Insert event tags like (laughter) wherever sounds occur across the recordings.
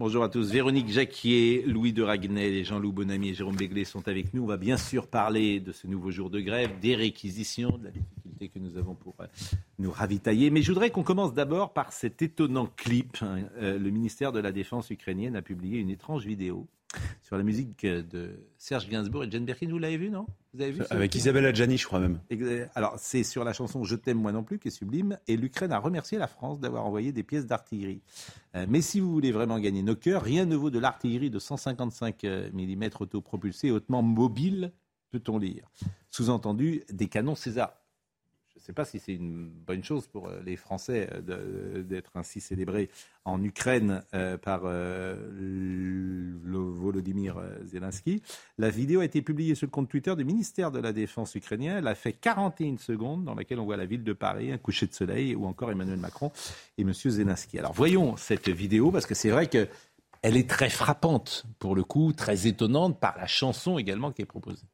Bonjour à tous. Véronique Jacquier, Louis de Ragnel, Jean-Loup Bonamy et Jérôme Béglé sont avec nous. On va bien sûr parler de ce nouveau jour de grève, des réquisitions, de la difficulté que nous avons pour euh, nous ravitailler. Mais je voudrais qu'on commence d'abord par cet étonnant clip. hein. Euh, Le ministère de la Défense ukrainienne a publié une étrange vidéo sur la musique de Serge Gainsbourg et Jane Birkin. Vous l'avez vu, non? Vous avez vu ce Avec Isabelle Adjani, je crois même. Alors, c'est sur la chanson Je t'aime moi non plus, qui est sublime, et l'Ukraine a remercié la France d'avoir envoyé des pièces d'artillerie. Euh, mais si vous voulez vraiment gagner nos cœurs, rien ne vaut de l'artillerie de 155 mm autopropulsée, hautement mobile, peut-on lire. Sous-entendu, des canons César. Je ne sais pas si c'est une bonne chose pour euh, les Français euh, d'être ainsi célébrés en Ukraine euh, par le Volodymyr Zelensky. La vidéo a été publiée sur le compte Twitter du ministère de la Défense ukrainien. Elle a fait 41 secondes dans laquelle on voit la ville de Paris, un coucher de soleil ou encore Emmanuel Macron et M. Zelensky. Alors voyons cette vidéo parce que c'est vrai que elle est très frappante pour le coup, très étonnante par la chanson également qui est proposée.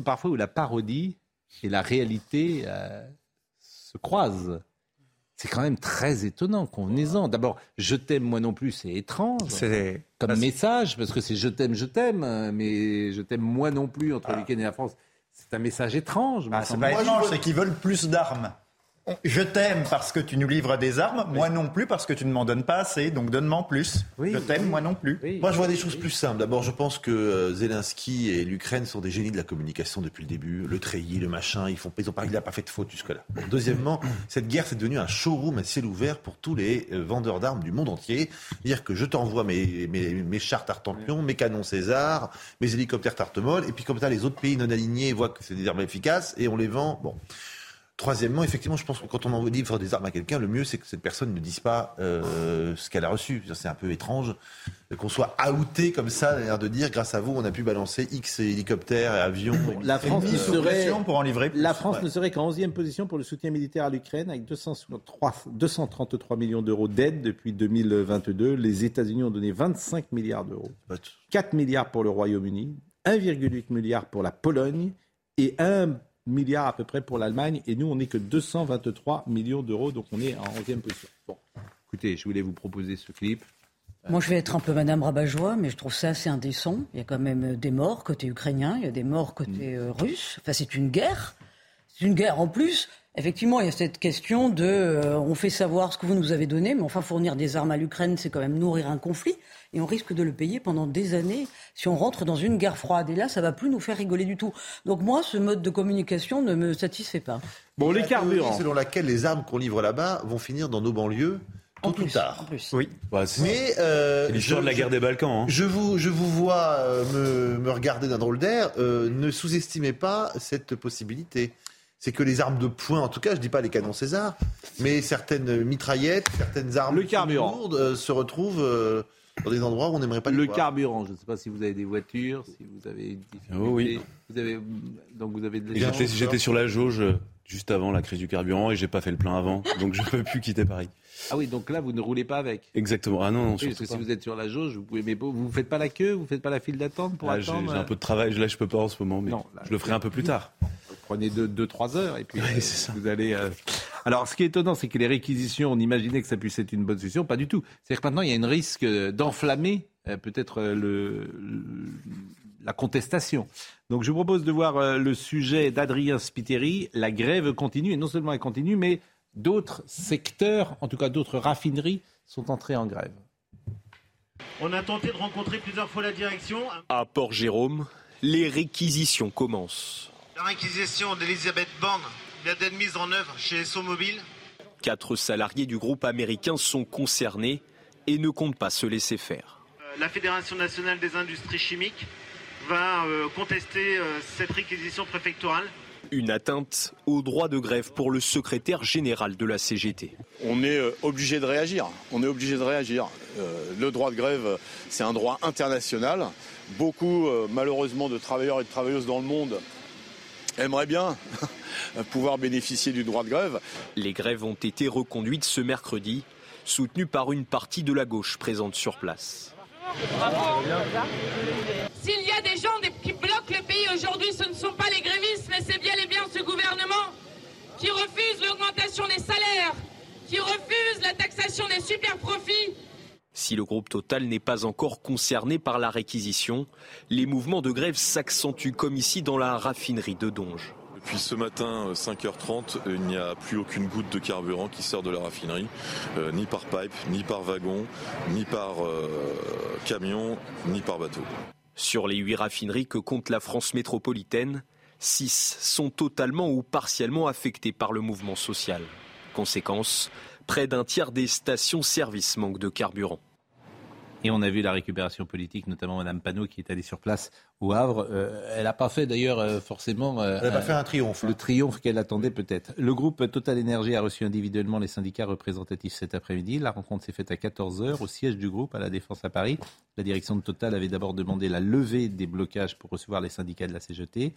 Monde parfois où la parodie et la réalité euh, se croisent. C'est quand même très étonnant, convenez-en. D'abord, je t'aime moi non plus, c'est étrange C'est comme message, parce que c'est je t'aime, je t'aime, euh, mais je t'aime moi non plus entre l'Ukraine et la France. C'est un message étrange. ah, c'est pas étrange, c'est qu'ils veulent plus d'armes. Je t'aime parce que tu nous livres des armes, moi non plus parce que tu ne m'en donnes pas assez, donc donne-moi en plus. Oui, je t'aime, oui. moi non plus. Oui. Moi, je vois des choses plus simples. D'abord, je pense que euh, Zelensky et l'Ukraine sont des génies de la communication depuis le début. Le treillis, le machin, ils font, ils ont pas, il n'a pas fait de faute jusque-là. Bon, (coughs) Deuxièmement, cette guerre, c'est devenu un showroom à ciel ouvert pour tous les euh, vendeurs d'armes du monde entier. Dire que je t'envoie mes, mes, mes chars Tartampion, mes canons César, mes hélicoptères Tartemol, et puis comme ça, les autres pays non alignés voient que c'est des armes efficaces et on les vend. Bon. Troisièmement, effectivement, je pense que quand on envoie livre des armes à quelqu'un, le mieux c'est que cette personne ne dise pas euh, ce qu'elle a reçu. C'est un peu étrange qu'on soit outé comme ça, l'air de dire grâce à vous, on a pu balancer X hélicoptères et avions. La France ne serait, pour en livrer plus. la France Ouais. ne serait qu'en 11e position pour le soutien militaire à l'Ukraine avec 263 233 millions d'euros d'aide depuis 2022. Les États-Unis ont donné 25 milliards d'euros. 4 milliards pour le Royaume-Uni, 1,8 milliard pour la Pologne et 1 milliard à peu près pour l'Allemagne. Et nous, on n'est que 223 millions d'euros, donc on est en 11e position. Bon, écoutez, je voulais vous proposer ce clip. Moi, je vais être un peu Madame Rabat-Joie, mais je trouve ça assez indécent. Il y a quand même euh, des morts côté ukrainien, il y a des morts côté euh, russe. Enfin, c'est une guerre. C'est une guerre en plus. Effectivement, il y a cette question de euh, on fait savoir ce que vous nous avez donné, mais enfin, fournir des armes à l'Ukraine, c'est quand même nourrir un conflit. Et on risque de le payer pendant des années si on rentre dans une guerre froide. Et là, ça va plus nous faire rigoler du tout. Donc moi, ce mode de communication ne me satisfait pas. Bon, les carburants. Selon laquelle les armes qu'on livre là-bas vont finir dans nos banlieues En plus, tard. en plus. Oui. Bah, c'est Mais euh, je- de la guerre des Balkans. hein. Je vous, je vous vois euh, me, me regarder d'un drôle d'air. Euh, ne sous-estimez pas cette possibilité. C'est que les armes de poing, en tout cas, je dis pas les canons César, mais certaines mitraillettes, certaines armes Le carburant. lourdes euh, se retrouvent euh, dans des endroits où on n'aimerait pas les Le voir. carburant, je ne sais pas si vous avez des voitures, si vous avez une difficulté. Oh oui. Vous avez, donc vous avez de l'essence. J'étais j'étais sur la jauge euh, juste avant la crise du carburant et j'ai pas fait le plein avant, donc je peux plus quitter Paris. Ah oui, donc là, vous ne roulez pas avec. Exactement. Ah non, non, Oui, parce que si vous êtes sur la jauge, vous pouvez, mais vous faites pas la queue, vous faites pas la file d'attente pour Ah, j'ai attendre. j'ai un peu de travail, là je peux pas en ce moment, mais Non, là, je le ferai un peu plus tard. Prenez 2-3 heures et puis Oui, euh, vous allez. euh, Alors, ce qui est étonnant, c'est que les réquisitions, on imaginait que ça puisse être une bonne solution. Pas du tout. C'est-à-dire que maintenant, il y a un risque d'enflammer euh, peut-être euh, le, la contestation. Donc, je vous propose de voir le sujet d'Adrien Spiteri. La grève continue, et non seulement elle continue, mais d'autres secteurs, en tout cas d'autres raffineries, sont entrés en grève. On a tenté de rencontrer plusieurs fois la direction. À Port-Jérôme, les réquisitions commencent. La réquisition d'Elisabeth Borne vient d'être mise en œuvre chez Mobile. Quatre salariés du groupe américain sont concernés et ne comptent pas se laisser faire. La Fédération nationale des industries chimiques va euh, contester euh, cette réquisition préfectorale. Une atteinte au droit de grève pour le secrétaire général de la CGT. On est euh, obligé de réagir. On est obligé de réagir. Le droit de grève, c'est un droit international. Beaucoup, malheureusement, de travailleurs et de travailleuses dans le monde aimeraient bien (laughs) pouvoir bénéficier du droit de grève. Les grèves ont été reconduites ce mercredi, soutenues par une partie de la gauche présente sur place. S'il y a des gens qui bloquent le pays aujourd'hui, ce ne sont pas les grévistes, mais c'est bien et bien ce gouvernement qui refuse l'augmentation des salaires, qui refuse la taxation des super profits. Si le groupe Total n'est pas encore concerné par la réquisition, les mouvements de grève s'accentuent comme ici dans la raffinerie de Donge. Depuis ce matin, 5h30, euh, il n'y a plus aucune goutte de carburant qui sort de la raffinerie, euh, ni par pipe, ni par wagon, ni par euh, camion, ni par bateau. Sur les huit raffineries que compte la France métropolitaine, six sont totalement ou partiellement affectées par le mouvement social. Conséquence, près d'un tiers des stations-service manquent de carburant. Et on a vu la récupération politique, notamment Mme Panot qui est allée sur place au Havre. Euh, elle n'a pas fait d'ailleurs euh, forcément. Euh, elle n'a pas fait un triomphe. Le hein. triomphe qu'elle attendait peut-être. Le groupe Total Énergie a reçu individuellement les syndicats représentatifs cet après-midi. La rencontre s'est faite à 14h au siège du groupe à la Défense à Paris. La direction de Total avait d'abord demandé la levée des blocages pour recevoir les syndicats de la CGT.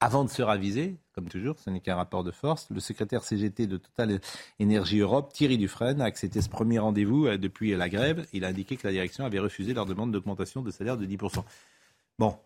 Avant de se raviser, comme toujours, ce n'est qu'un rapport de force, le secrétaire CGT de Total Énergie Europe, Thierry Dufresne, a accepté ce premier rendez-vous euh, depuis la grève. Il a indiqué que la direction avait refusé leur demande d'augmentation de salaire de 10%. Bon,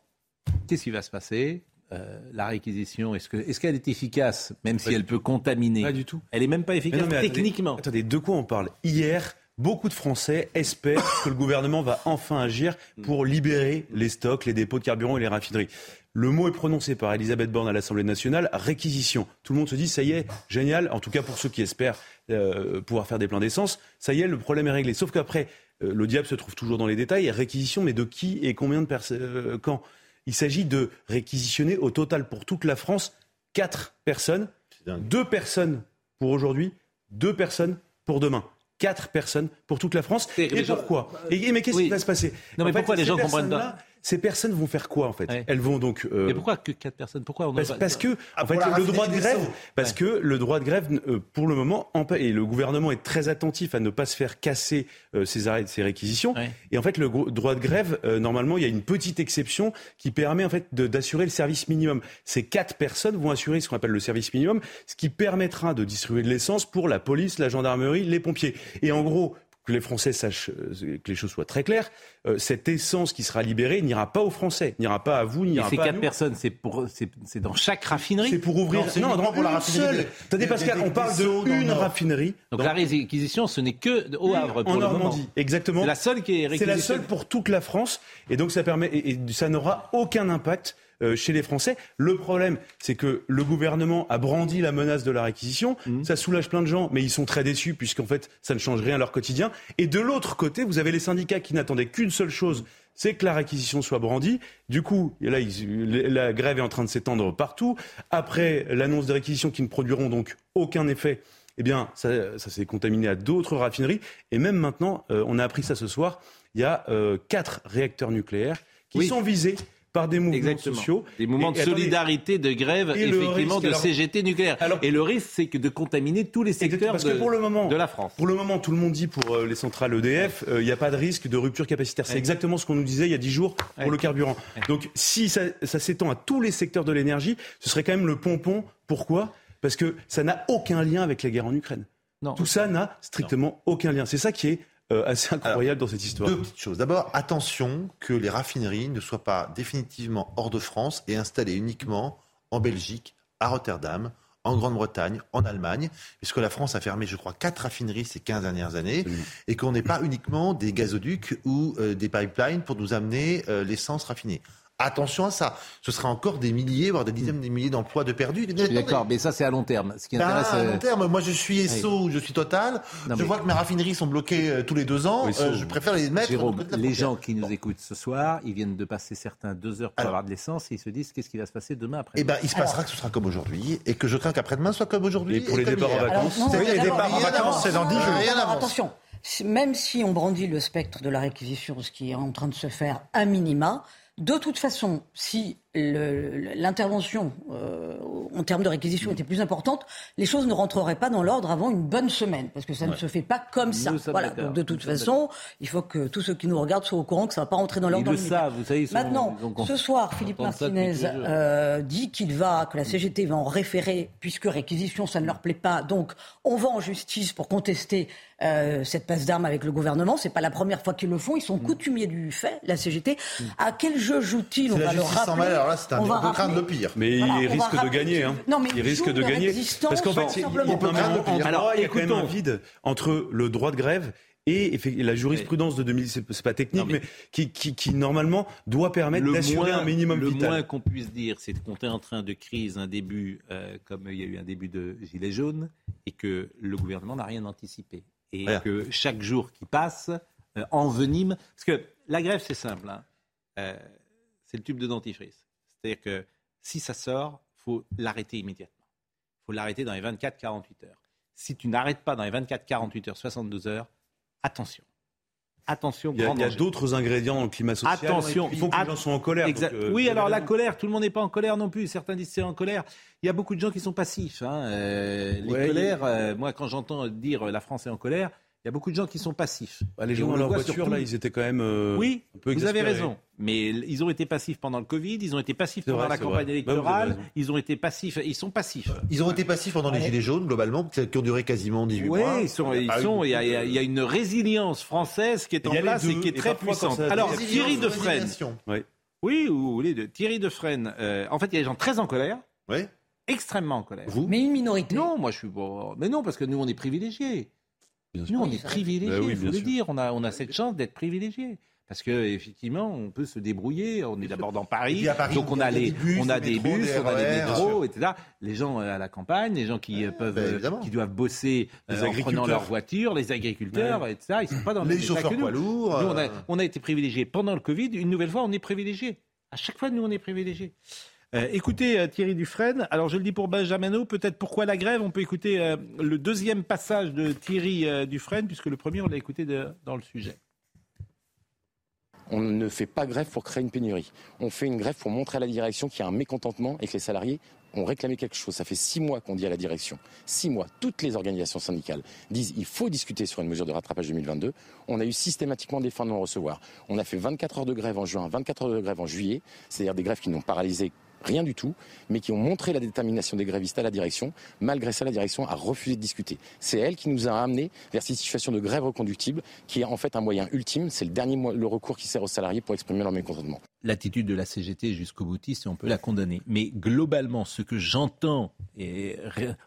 qu'est-ce qui va se passer? Euh, la réquisition, est-ce qu'elle est, est, efficace, même si elle peut contaminer? Pas du tout. Elle n'est même pas efficace techniquement. attendez, de quoi on parle? Hier, beaucoup de Français espèrent que le gouvernement va enfin agir pour libérer les stocks, les dépôts de carburant et les raffineries. Le mot est prononcé par Elisabeth Borne à l'Assemblée nationale, réquisition. Tout le monde se dit, ça y est, génial, en tout cas pour ceux qui espèrent euh, pouvoir faire des pleins d'essence, ça y est, le problème est réglé. Sauf qu'après, euh, le diable se trouve toujours dans les détails. Réquisition, mais de qui et combien de personnes euh, Quand? Il s'agit de réquisitionner au total pour toute la France quatre personnes, deux personnes pour aujourd'hui, deux personnes pour demain quatre personnes pour toute la France. Et pourquoi? Et, Mais qu'est-ce qui va se passer? Non, mais pourquoi les gens comprennent pas? Ces personnes vont faire quoi en fait Elles vont donc. Euh... Mais pourquoi que quatre personnes? Pourquoi on parce, parce, que en fait, le droit de grève, parce que le droit de grève, euh, pour le moment, et le gouvernement est très attentif à ne pas se faire casser euh, ces arrêts, ces réquisitions. Et en fait, le droit de grève, euh, normalement, il y a une petite exception qui permet en fait d'assurer le service minimum. Ces quatre personnes vont assurer ce qu'on appelle le service minimum, ce qui permettra de distribuer de l'essence pour la police, la gendarmerie, les pompiers. Et en gros, que les Français sachent euh, que les choses soient très claires, euh, cette essence qui sera libérée n'ira pas aux Français, n'ira pas à vous, n'ira pas. Ces quatre personnes, c'est pour, c'est dans chaque raffinerie. C'est pour ouvrir. Non, non, pour la raffinerie. Seule. Attendez, Pascal, on parle de une raffinerie. Donc, la réquisition, ce n'est que au Havre pour en le Normandie. Moment. Exactement. C'est la seule qui est réquisitionnée. C'est la seule pour toute la France, et donc ça permet, et ça n'aura aucun impact chez les Français. Le problème, c'est que le gouvernement a brandi la menace de la réquisition. Mmh. Ça soulage plein de gens, mais ils sont très déçus puisqu'en fait, ça ne change rien à leur quotidien. Et de l'autre côté, vous avez les syndicats qui n'attendaient qu'une seule chose, c'est que la réquisition soit brandie. Du coup, là, la grève est en train de s'étendre partout. Après l'annonce des réquisitions qui ne produiront donc aucun effet, eh bien, ça, ça s'est contaminé à d'autres raffineries. Et même maintenant, euh, on a appris ça ce soir, il y a euh, quatre réacteurs nucléaires qui oui. sont visés par des mouvements Exactement. sociaux. Des mouvements de solidarité, de grève, effectivement, risque, de alors, CGT nucléaire. Alors, et le risque, c'est que de contaminer tous les secteurs parce de, que pour le moment, de la France. Pour le moment, tout le monde dit pour euh, les centrales EDF, il n'y a pas de risque de rupture capacitaire. C'est exactement ce qu'on nous disait il y a dix jours pour ouais. le carburant. Donc si ça, ça s'étend à tous les secteurs de l'énergie, ce serait quand même le pompon. Pourquoi? Parce que ça n'a aucun lien avec la guerre en Ukraine. Non. Tout ça n'a strictement non. aucun lien. C'est ça qui est euh, assez incroyable Alors, dans cette histoire. Deux petites choses. D'abord, attention que les raffineries ne soient pas définitivement hors de France et installées uniquement en Belgique, à Rotterdam, en Grande-Bretagne, en Allemagne, puisque la France a fermé, je crois, quatre raffineries ces 15 dernières années, et qu'on n'est pas uniquement des gazoducs ou euh, des pipelines pour nous amener euh, l'essence raffinée. Attention à ça. Ce sera encore des milliers, voire des dizaines de milliers d'emplois de perdus. Je suis d'accord, mais ça c'est à long terme. Ce qui Ben, intéresse. à euh, long terme, moi je suis ESSO ou je suis Total. Non, je mais- vois que mes raffineries sont bloquées euh, tous les deux ans. Oui, Euh, je préfère les mettre. Jérôme, de les gens qui nous écoutent ce soir, ils viennent de passer certains deux heures pour avoir de l'essence et ils se disent qu'est-ce qui va se passer demain après Eh ben, il se passera que ce sera comme aujourd'hui et que je crains qu'après-demain soit comme aujourd'hui. Et pour les départs en vacances Alors, non, Oui, les départs en rien vacances, n'avance. c'est dans 10 jours. Attention, même si on brandit le spectre de la réquisition, ce qui est en train de se faire à minima, de toute façon, si l'intervention euh, en termes de réquisition était plus importante, les choses ne rentreraient pas dans l'ordre avant une bonne semaine, parce que ça ne se fait pas comme ça. Nous Voilà. Donc de toute Nous façon, il faut que tous ceux qui nous regardent soient au courant que ça ne va pas rentrer dans l'ordre. dans le l'immédiat. savent, vous savez. ils sont- Maintenant, ils ont- ce soir, Philippe Martinez euh, dit qu'il va, que la CGT va en référer, puisque réquisition, ça ne leur plaît pas. Donc, on va en justice pour contester euh, cette passe d'armes avec le gouvernement. C'est pas la première fois qu'ils le font. Ils Mm. sont coutumiers du fait, la CGT. À quel jeu joue-t-il? On va le rappeler. Alors là, c'est un- On on peut craindre rappeler- le pire. Mais Voilà, on il risque de gagner. Hein. Non, mais il il risque de gagner. Parce qu'en fait, non, mais craindre le pire. Alors, il y a quand même un vide entre le droit de grève et la jurisprudence de 2000, c'est pas technique, mais- mais, qui, qui, qui, normalement doit permettre d'assurer un minimum le vital. moins qu'on puisse dire, c'est qu'on est en train de crise un début, euh, comme il y a eu un début de gilet jaune, et que le gouvernement n'a rien anticipé. Et que chaque jour qui passe euh, envenime. Parce que la grève, c'est simple. hein. Euh, c'est le tube de dentifrice. C'est-à-dire que si ça sort, faut l'arrêter immédiatement. Il faut l'arrêter dans les 24-48 heures. Si tu n'arrêtes pas dans les 24-48 heures, 72 heures, attention. Attention, Il y a, grand il y a danger. d'autres ingrédients dans le climat social. Attention, il faut que les gens soient en colère. Exact. donc, euh, oui, alors la colère, tout le monde n'est pas en colère non plus. Certains disent c'est en colère. Il y a beaucoup de gens qui sont passifs. hein. Euh, les Ouais, colères, euh, moi quand j'entends dire euh, la France est en colère, il y a beaucoup de gens qui sont passifs. Bah, les gens dans le leur voit voiture, surtout- là, ils étaient quand même euh, Oui, un peu vous avez raison. Mais ils ont été passifs pendant le Covid, ils ont été passifs pendant vrai, la campagne vrai. Bah, électorale, ils ont été passifs, ils sont passifs. Ils ont été passifs pendant les Gilets jaunes, globalement, qui ont duré quasiment 18 Oui, mois. ils sont, ils Ah, sont, il y, a, il y a- il y a une résilience française qui est en place et qui est et très puissante. Alors, Thierry Defresne, Oui. oui, ou les deux. Thierry Defresne, euh, en fait, il y a des gens très en colère, Oui. extrêmement en colère. Vous? Mais une minorité. Non, moi je suis bon. Mais non, parce que nous on est privilégiés. Nous on est privilégiés, oui, il faut le sûr. dire. On a, on a cette chance d'être privilégiés. Parce que effectivement, on peut se débrouiller. On est d'abord dans Paris, donc on a a les, des bus, on a des bus, des on a des métros, etc. Les gens euh, à la campagne, les gens qui euh, peuvent, ben, euh, qui doivent bosser euh, Les en prenant leur voiture, les agriculteurs, etc. Ils sont pas dans le Les même état chauffeurs que nous. poids lourds. Nous, on, a, on a été privilégiés pendant le Covid. Une nouvelle fois, on est privilégiés. À chaque fois, nous, on est privilégiés. Euh, écoutez euh, Thierry Dufresne. Alors, je le dis pour Benjamino, peut-être pourquoi la grève? On peut écouter euh, le deuxième passage de Thierry Dufresne, puisque le premier, on l'a écouté dans le sujet. On ne fait pas grève pour créer une pénurie. On fait une grève pour montrer à la direction qu'il y a un mécontentement et que les salariés ont réclamé quelque chose. Ça fait six mois qu'on dit à la direction. Six mois. Toutes les organisations syndicales disent il faut discuter sur une mesure de rattrapage 2022. On a eu systématiquement des fins de non-recevoir. On a fait 24 heures de grève en juin, 24 heures de grève en juillet. C'est-à-dire des grèves qui n'ont paralysé rien du tout, mais qui ont montré la détermination des grévistes à la direction. Malgré ça, la direction a refusé de discuter. C'est elle qui nous a amenés vers cette situation de grève reconductible, qui est en fait un moyen ultime. C'est le dernier le recours qui sert aux salariés pour exprimer leur mécontentement. L'attitude de la CGT jusqu'au boutiste, on peut la condamner. Mais globalement, ce que j'entends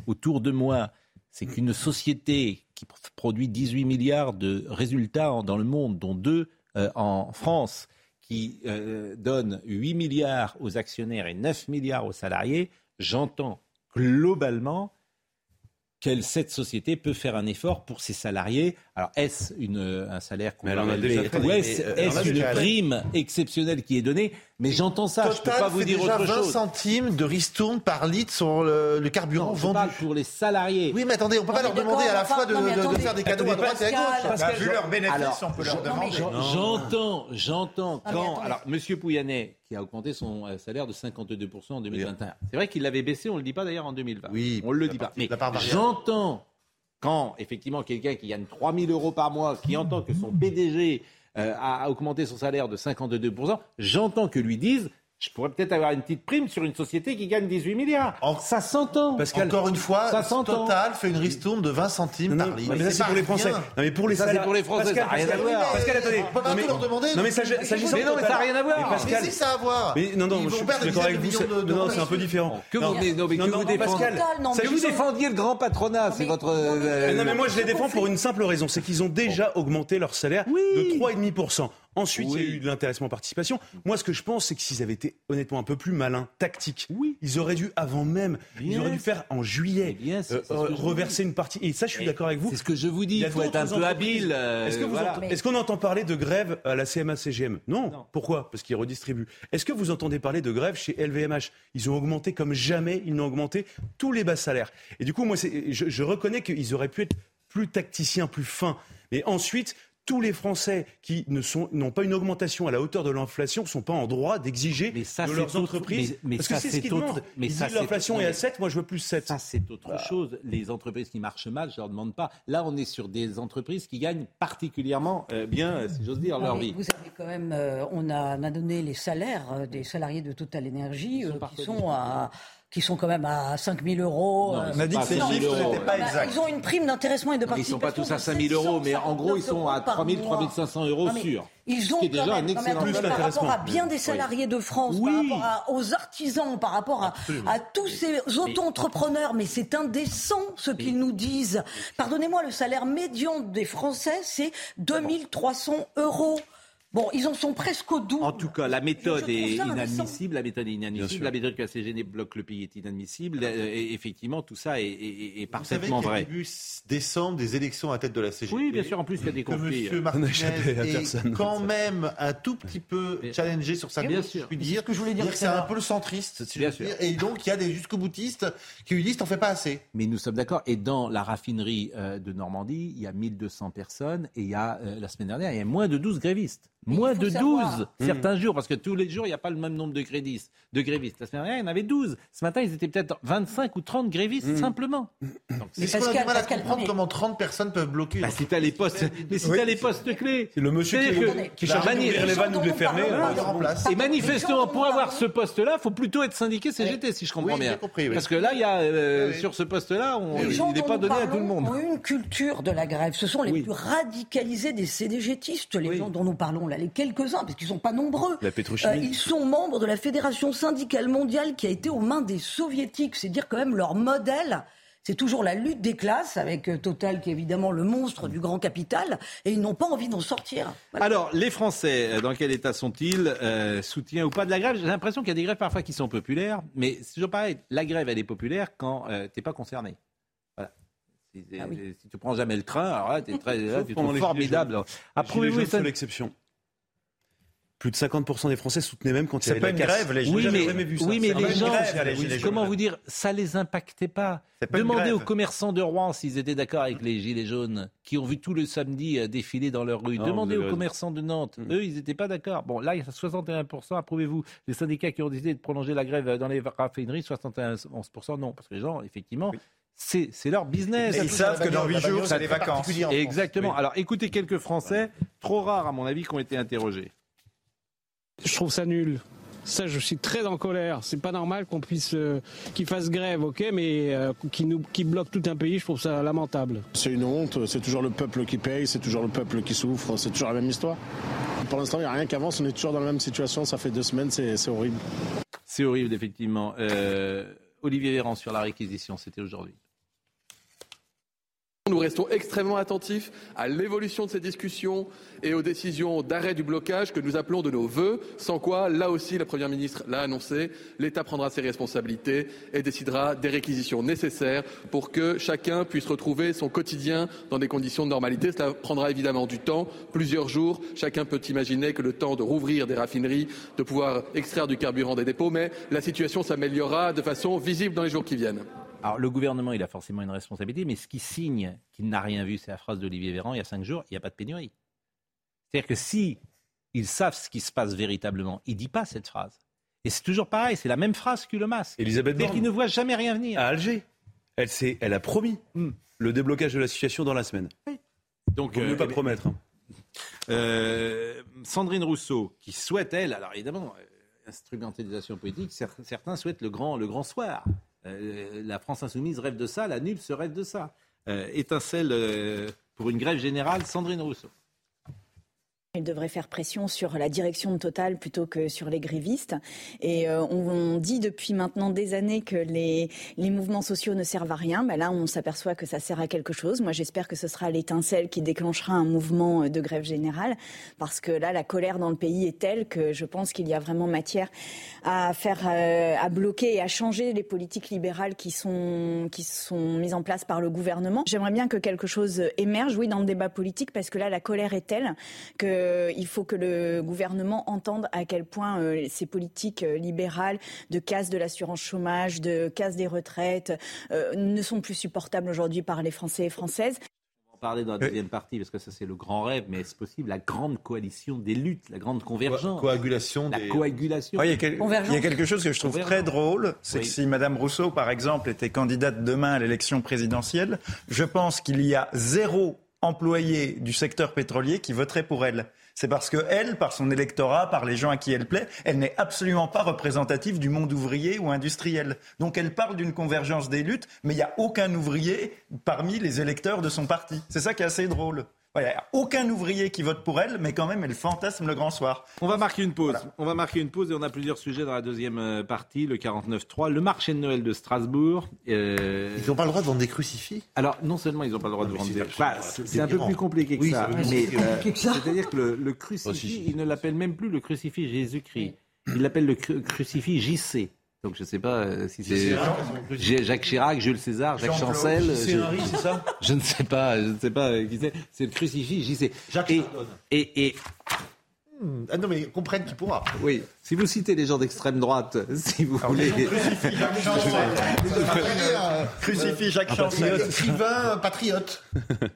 autour de moi, c'est qu'une société qui pr- produit 18 milliards de résultats dans le monde, dont deux euh, en France, qui euh, donne 8 milliards aux actionnaires et 9 milliards aux salariés, j'entends globalement que cette société peut faire un effort pour ses salariés. Alors, est-ce une- un salaire qu'on est-ce euh, a une prime exceptionnelle qui est donnée? Mais j'entends ça, je ne peux pas vous dire déjà autre 20 chose. centimes de ristourne par litre sur le, le carburant Non, vendu. parle pour les salariés. Oui, mais attendez, on peut Non, pas leur demander à la fois de, non, mais de- de attendez. faire des cadeaux à droite et à Pascal. gauche. Bah, vu leurs bénéfices, Alors, on peut leur demander. je- J'entends, j'entends quand. Alors, Monsieur Pouyannet, qui a augmenté son euh, salaire de 52% en 2021. C'est vrai qu'il l'avait baissé, on ne le dit pas d'ailleurs en 2020. Oui, on ne le dit pas. Mais j'entends quand, effectivement, quelqu'un qui gagne 3000 euros par mois, qui entend que son PDG a, a augmenté son salaire de 52%, j'entends que lui disent je pourrais peut-être avoir une petite prime sur une société qui gagne 18 milliards. ça s'entend. Pascal, encore une fois, ça. Total fait une ristourne de 20 centimes par litre. mais ça, c'est pour les Français. Non, mais pour les Ça, c'est pour les Français, Pascal, ça n'a rien Pascal, à voir. Pascal, attendez. On peut pas Non, mais- tout leur demander. Non, mais ça, Mais non, mais ça n'a rien à voir. Mais Pascal, Mais si, ça a à voir. Mais non, non, Ils je suis d'accord avec vous. Non, c'est un peu différent. Que vous, Non. mais que vous Que vous défendiez le grand patronat, c'est votre. euh, non, mais moi je les défends pour une simple raison, c'est qu'ils ont déjà augmenté leur salaire de 3,5%. Ensuite, il y a eu de l'intéressement participation. Moi, ce que je pense, c'est que s'ils avaient été honnêtement un peu plus malins, tactiques, ils auraient dû avant même, ils auraient dû faire en juillet, euh, vous reverser une partie. Et ça, je suis d'accord avec vous. C'est ce que je vous dis, Il faut être un peu habile. euh, Est-ce voilà. qu'on entend parler de grève à la CMA-CGM non. Pourquoi? Parce qu'ils redistribuent. Est-ce que vous entendez parler de grève chez LVMH Ils ont augmenté comme jamais, ils n'ont augmenté tous les bas salaires. Et du coup, moi, je reconnais qu'ils auraient pu être plus tacticiens, plus fins. Mais ensuite, tous les Français qui ne sont n'ont pas une augmentation à la hauteur de l'inflation sont pas en droit d'exiger de leurs autre- entreprises. mais- mais parce ça, que c'est ce c'est qu'ils autre- demandent. mais Ils ça, disent c'est- l'inflation est à mais- 7, moi je veux plus 7. Ça, c'est autre chose. Les entreprises qui marchent mal, je leur demande pas. Là, on est sur des entreprises qui gagnent particulièrement euh, bien, euh, si j'ose dire, Non, leur vie. Vous avez quand même, euh, on, a, on a donné les salaires des salariés de Total Energy euh, qui sont à qui sont quand même à 5 000 euros. Non, euh, on a dit que ces chiffres ils sont- n'étaient pas bah, exacts. Ils ont une prime d'intéressement et de Mais ils sont participation. pas tous à de 5 000 euros, mais en gros, ils sont à 759 3 000, euros par 3 500 euros sûrs. Ils ont quand déjà même- un excellent attendez, plus par rapport à bien des salariés de France, Oui. par rapport à- aux artisans, par rapport à, à tous ces auto-entrepreneurs, mais c'est indécent ce qu'ils nous disent. Pardonnez-moi, le salaire médian des Français, c'est 2300 euros. Bon, ils en sont presque au double. En tout cas, la méthode est inadmissible. La méthode est inadmissible. La méthode que la CGN bloque le pays est inadmissible. Euh, et effectivement, tout ça est, est- est Vous savez parfaitement qu'il y a vrai. début décembre des élections à la tête de la CGT. Oui, bien sûr. En plus, il y a des que conflits. On échappé à Martinez est personne. quand même un tout petit peu challengé sur sa Bien gauche, sûr. je puis C'est ce dire. que je voulais dire que c'est un peu le centriste, si Bien je sûr. dire. Et donc, il y a des jusqu'au boutistes qui lui disent t'en fais pas assez. Mais nous sommes d'accord. Et dans la raffinerie euh, de Normandie, il y a 1200 personnes. Et il y a, euh, la semaine dernière, il y a moins de 12 grévistes. Moins il de savoir. 12 Mmh. certains jours, parce que tous les jours, il n'y a pas le même nombre de grévistes. De grévistes. La semaine dernière, il y en avait 12. Ce matin, ils étaient peut-être 25 ou 30 grévistes, Mmh. simplement. Donc, Mais c'est- est-ce qu'on a du Pascal, mal à comprendre mais- comment 30 personnes peuvent bloquer Bah, si t'as les postes, mais si t'as les postes clés. C'est le monsieur qui, qui, que- cherche à Mani- ouvrir les vannes ou de les fermer. Il remplace. Et manifestement, pour avoir ce poste-là, faut plutôt être syndiqué CGT, si je comprends bien. Parce que là, il y a euh, sur ce poste-là, il n'est pas donné à tout le monde. ont une culture de la grève. Ce sont les plus radicalisés des CDGtistes, les gens dont nous parlons là, les quelques-uns, parce qu'ils sont pas nombreux. La. Euh, ils sont membres de la Fédération syndicale mondiale qui a été aux mains des soviétiques. C'est dire quand même leur modèle. C'est toujours la lutte des classes, avec euh, Total qui est évidemment le monstre du grand capital, et ils n'ont pas envie d'en sortir. Voilà. Alors, les Français, euh, dans quel état sont-ils euh, Soutien ou pas de la grève? J'ai l'impression qu'il y a des grèves parfois qui sont populaires, mais c'est toujours pareil. La grève, elle est populaire quand tu t'es pas concerné. Voilà. Si, Ah oui. si tu prends jamais le train, alors là, t'es très, là, tu les formidable. Approuvez-vous l'exception. Plus de 50% des Français soutenaient même quand il y C'est avait pas la une casse. grève, les Oui, Gilets mais, jaunes. jamais vu ça. oui, mais les gens, grève, les comment jaunes. vous dire, ça les impactait pas. Demandez aux commerçants de Rouen s'ils étaient d'accord avec les Gilets jaunes, qui ont vu tout le samedi euh, défiler dans leur rue. Non, Demandez aux commerçants de Nantes. Mm. Eux, ils n'étaient pas d'accord. Bon, là, il y a 61%, approuvez-vous. Les syndicats qui ont décidé de prolonger la grève dans les raffineries, 71%, non. Parce que les gens, effectivement, c'est c'est leur business. Et ils savent que dans 8 jours, c'est les vacances. Exactement. Alors, écoutez quelques Français, trop rares à mon avis, qui ont été interrogés. Je trouve ça nul. Ça, je suis très en colère. C'est pas normal qu'on puisse, euh, qu'ils fassent grève, ok, mais euh, qui nous, qui bloquent tout un pays. Je trouve ça lamentable. C'est une honte, c'est toujours le peuple qui paye, c'est toujours le peuple qui souffre, c'est toujours la même histoire. Pour l'instant, il n'y a rien qui avance, on est toujours dans la même situation, ça fait deux semaines, c'est c'est horrible. C'est horrible, effectivement. Euh, Olivier Véran sur la réquisition, c'était aujourd'hui. Nous restons extrêmement attentifs à l'évolution de ces discussions et aux décisions d'arrêt du blocage que nous appelons de nos voeux, sans quoi, là aussi, la Première ministre l'a annoncé, l'État prendra ses responsabilités et décidera des réquisitions nécessaires pour que chacun puisse retrouver son quotidien dans des conditions de normalité. Cela prendra évidemment du temps, plusieurs jours. Chacun peut imaginer que le temps de rouvrir des raffineries, de pouvoir extraire du carburant des dépôts, mais la situation s'améliorera de façon visible dans les jours qui viennent. Alors, le gouvernement, il a forcément une responsabilité, mais ce qui signe qu'il n'a rien vu, c'est la phrase d'Olivier Véran il y a cinq jours il n'y a pas de pénurie. C'est-à-dire que si ils savent ce qui se passe véritablement, il ne dit pas cette phrase. Et c'est toujours pareil, c'est la même phrase que le masque. Elisabeth Borne. qu'il ne voit jamais rien venir. À Alger, elle, s'est- elle a promis le déblocage de la situation dans la semaine. Donc, Vaut mieux euh, pas promettre. hein. Euh, Sandrine Rousseau, qui souhaite, elle, alors évidemment, euh, instrumentalisation politique, cer- certains souhaitent le grand, le grand soir. Euh, la France insoumise rêve de ça, la NUP se rêve de ça. Euh, étincelle euh, pour une grève générale, Sandrine Rousseau. Il devrait faire pression sur la direction de Total plutôt que sur les grévistes. Et euh, on, dit depuis maintenant des années que les, mouvements sociaux ne servent à rien. Ben là, on s'aperçoit que ça sert à quelque chose. Moi, j'espère que ce sera l'étincelle qui déclenchera un mouvement de grève générale. Parce que là, la colère dans le pays est telle que je pense qu'il y a vraiment matière à faire, euh, à bloquer et à changer les politiques libérales qui sont, qui sont mises en place par le gouvernement. J'aimerais bien que quelque chose émerge, oui, dans le débat politique, parce que là, la colère est telle que euh, il faut que le gouvernement entende à quel point euh, ces politiques euh, libérales de casse de l'assurance chômage, de casse des retraites, euh, ne sont plus supportables aujourd'hui par les Français et Françaises. On va en parler dans la deuxième partie, parce que ça c'est le grand rêve, mais est-ce possible La grande coalition des luttes, la grande convergence. coagulation La des- coagulation. Ouais, il, y a quel- il y a quelque chose que je trouve très drôle, c'est Oui. que si Madame Rousseau, par exemple, était candidate demain à l'élection présidentielle, je pense qu'il y a zéro employé du secteur pétrolier qui voterait pour elle. C'est parce que elle, par son électorat, par les gens à qui elle plaît, elle n'est absolument pas représentative du monde ouvrier ou industriel. Donc elle parle d'une convergence des luttes, mais il n'y a aucun ouvrier parmi les électeurs de son parti. C'est ça qui est assez drôle. Voilà, aucun ouvrier qui vote pour elle, mais quand même, elle fantasme le grand soir. On va marquer une pause. On va marquer une pause et on a plusieurs sujets dans la deuxième euh, partie, le 49.3, le marché de Noël de Strasbourg. Euh, Ils n'ont pas le droit de vendre des crucifix? Alors, non seulement ils n'ont pas le droit de mais vendre c'est des... Enfin, c'est un peu plus compliqué que Oui, ça. c'est plus mais, compliqué euh, que ça. C'est-à-dire que le, le Oh, crucifix, si, si. il ne l'appelle même plus le crucifix Jésus-Christ. Il l'appelle le cru- crucifix JC. Donc je ne sais pas euh, si c'est Jacques Chirac, Jules César, Jacques Jean-Claude, Chancel. Je- Henry, c'est ça? (laughs) Je ne sais pas, je ne sais pas euh, qui c'est. C'est le crucifix JC. Jacques et, Chardonne. et, et Hmm, Ah non, mais comprenne qui pourra. oui, si vous citez les gens d'extrême droite, (laughs) si vous voulez. Crucifix Jacques Chancel. patriote, écrivain, un patriote.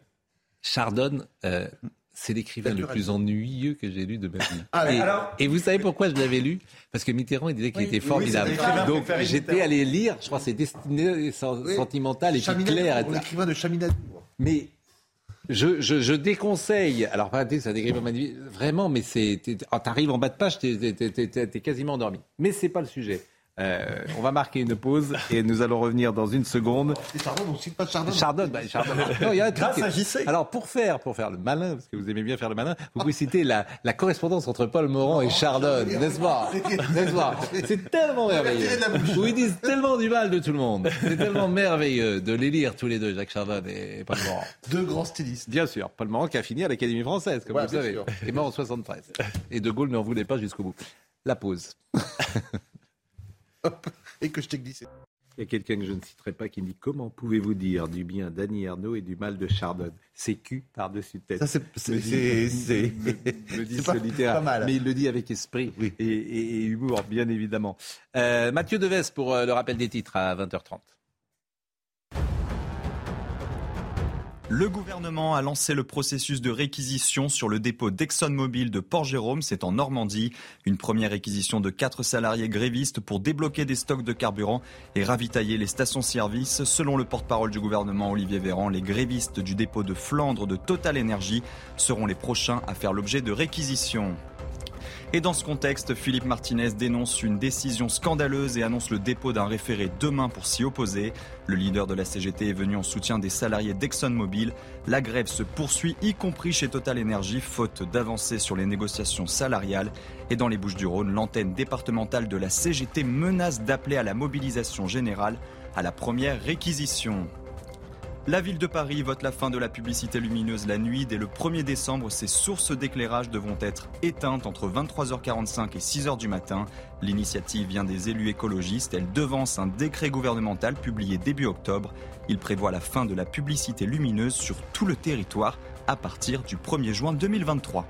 (laughs) Chardonne, euh, c'est l'écrivain le plus ennuyeux que j'ai lu de ma vie. (laughs) Ah, et, alors et vous savez pourquoi je l'avais lu? Parce que Mitterrand, il disait qu'il Oui, était formidable. Donc j'étais allé lire, je crois que c'est Destiné Oui. sentimental et puis clair. l'écrivain de Chaminadour. Mais je, je, je déconseille. Alors, pas c'est un écrivain magnifique, vraiment, mais c'est. oh, T'arrives en bas de page, t'es t'es- t'es- t'es- t'es quasiment endormi. Mais c'est pas le sujet. Euh, on va marquer une pause et nous allons revenir dans une seconde. C'est Chardonne, on cite pas Chardonne. Chardonne, bah, Chardonne. (laughs) Non, il y a un truc Grâce à. Alors pour faire, pour faire le malin, parce que vous aimez bien faire le malin, vous pouvez citer la, la correspondance entre Paul Morand et Chardonne, n'est-ce pas N'est-ce pas C'est tellement merveilleux. Où ils disent tellement du mal de tout le monde. C'est tellement merveilleux de les lire tous les deux, Jacques Chardonne et Paul Morand. Deux grands stylistes. Bien sûr, Paul Morand qui a fini à l'Académie française, comme Ouais, vous savez, sûr. est mort en 73. Et De Gaulle n'en voulait pas jusqu'au bout. La pause. (laughs) (laughs) Et que je t'ai glissé. Il y a quelqu'un que je ne citerai pas qui me dit Comment pouvez-vous dire du bien d'Annie Ernaux et du mal de Chardonne? C'est cul par-dessus tête. Ça, c'est- ce (laughs) pas- mal. Mais il le dit avec esprit Oui. et, et- et humour, bien évidemment. Euh, Mathieu Deves pour euh, le rappel des titres à 20h30. Le gouvernement a lancé le processus de réquisition sur le dépôt d'ExxonMobil de Port-Jérôme, c'est en Normandie. Une première réquisition de quatre salariés grévistes pour débloquer des stocks de carburant et ravitailler les stations-service. Selon le porte-parole du gouvernement Olivier Véran, les grévistes du dépôt de Flandre de Total Energy seront les prochains à faire l'objet de réquisition. Et dans ce contexte, Philippe Martinez dénonce une décision scandaleuse et annonce le dépôt d'un référé demain pour s'y opposer. Le leader de la CGT est venu en soutien des salariés d'ExxonMobil. La grève se poursuit, y compris chez Total Energy, faute d'avancées sur les négociations salariales. Et dans les Bouches-du-Rhône, l'antenne départementale de la CGT menace d'appeler à la mobilisation générale à la première réquisition. La ville de Paris vote la fin de la publicité lumineuse la nuit. Dès le 1er décembre, ces sources d'éclairage devront être éteintes entre 23h45 et 6h du matin. L'initiative vient des élus écologistes. Elle devance un décret gouvernemental publié début octobre. Il prévoit la fin de la publicité lumineuse sur tout le territoire à partir du 1er juin 2023.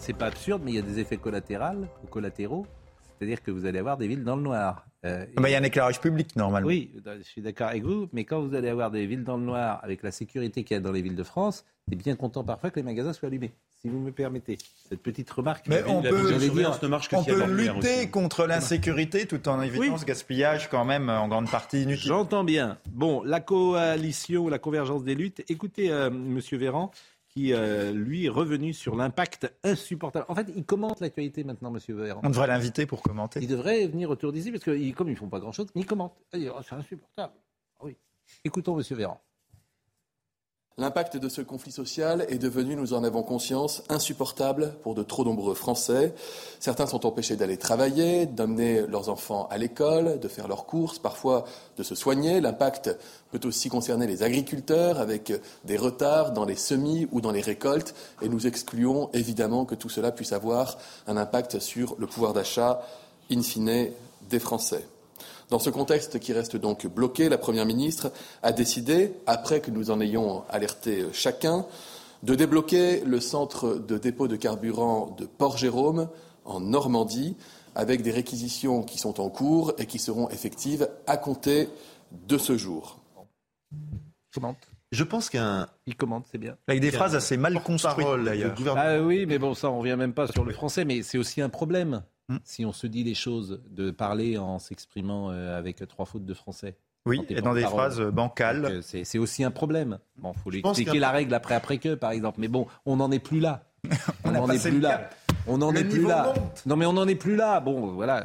C'est pas absurde, mais il y a des effets collatéraux. C'est-à-dire que vous allez avoir des villes dans le noir. Euh, Bah, Il y a un éclairage public, normalement. Oui, je suis d'accord avec vous, mais quand vous allez avoir des villes dans le noir, avec la sécurité qu'il y a dans les villes de France, c'est bien content parfois que les magasins soient allumés, si vous me permettez. Cette petite remarque. Mais on peut, j'allais dire, on peut lutter contre l'insécurité tout en évitant Oui. ce gaspillage quand même en grande partie inutile. J'entends bien. Bon, la coalition la convergence des luttes, écoutez euh, Monsieur Véran qui, euh, lui, est revenu sur l'impact insupportable. En fait, il commente l'actualité maintenant, Monsieur Véran. On devrait l'inviter pour commenter. Il devrait venir autour d'ici, parce que comme ils font pas grand-chose, il commente. Oh, c'est insupportable. Ah oui. Écoutons Monsieur Véran. L'impact de ce conflit social est devenu, nous en avons conscience, insupportable pour de trop nombreux Français. Certains sont empêchés d'aller travailler, d'emmener leurs enfants à l'école, de faire leurs courses, parfois de se soigner. L'impact peut aussi concerner les agriculteurs avec des retards dans les semis ou dans les récoltes. Et nous excluons évidemment que tout cela puisse avoir un impact sur le pouvoir d'achat in fine des Français. Dans ce contexte qui reste donc bloqué, la Première ministre a décidé, après que nous en ayons alerté chacun, de débloquer le centre de dépôt de carburant de Port-Jérôme en Normandie, avec des réquisitions qui sont en cours et qui seront effectives à compter de ce jour. Commente. Je pense qu'un. Il commente, c'est bien. Avec des phrases assez mal construites d'ailleurs. Ah oui, mais bon, ça, on revient même pas sur le français, mais c'est aussi un problème. Hmm. Si on se dit les choses, de parler en s'exprimant euh, avec trois fautes de français. Oui, et dans des phrases bancales. Euh, C'est aussi un problème. Bon, faut lui expliquer la règle après après que, par exemple. Mais bon, on n'en est plus là. (laughs) on n'en est plus là. On n'en est plus là. monte. Non, mais on n'en est plus là. Bon, voilà.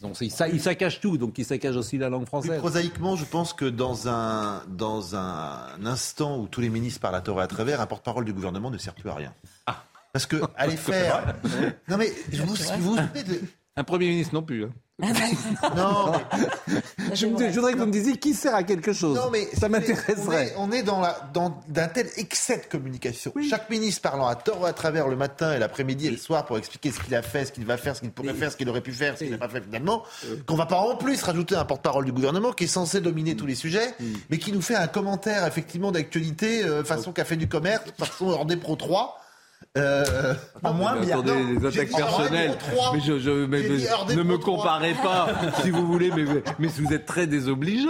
Ils, ont- ils sa- ils saccagent tout, donc ils saccagent aussi la langue Plus française. prosaïquement, je pense que dans un, dans un instant où tous les ministres parlent à tort et à travers, un porte-parole du gouvernement ne sert plus à rien. Parce que (laughs) aller faire. Non mais vous vous, vous vous souvenez de. Un Premier ministre non plus. hein. (laughs) Non, Je, me- je voudrais que vous me disiez qui sert à quelque chose. Non, mais ça on m'intéresserait. est, on est dans, la, dans d'un tel excès de communication. Chaque ministre parlant à tort ou à travers le matin et l'après-midi et le soir pour expliquer ce qu'il a fait, ce qu'il va faire, ce qu'il pourrait faire, ce qu'il aurait pu faire, ce qu'il n'a pas fait finalement, qu'on va pas en plus rajouter un porte-parole du gouvernement qui est censé dominer tous les sujets, mais qui nous fait un commentaire effectivement d'actualité euh, façon café du commerce, façon hors des pro 3. Euh, En moins Mais bien. attendez, Non, les attaques personnelles. Mais je, mais- mais- ne me comparez pas, si vous voulez, mais, mais vous êtes très désobligeant.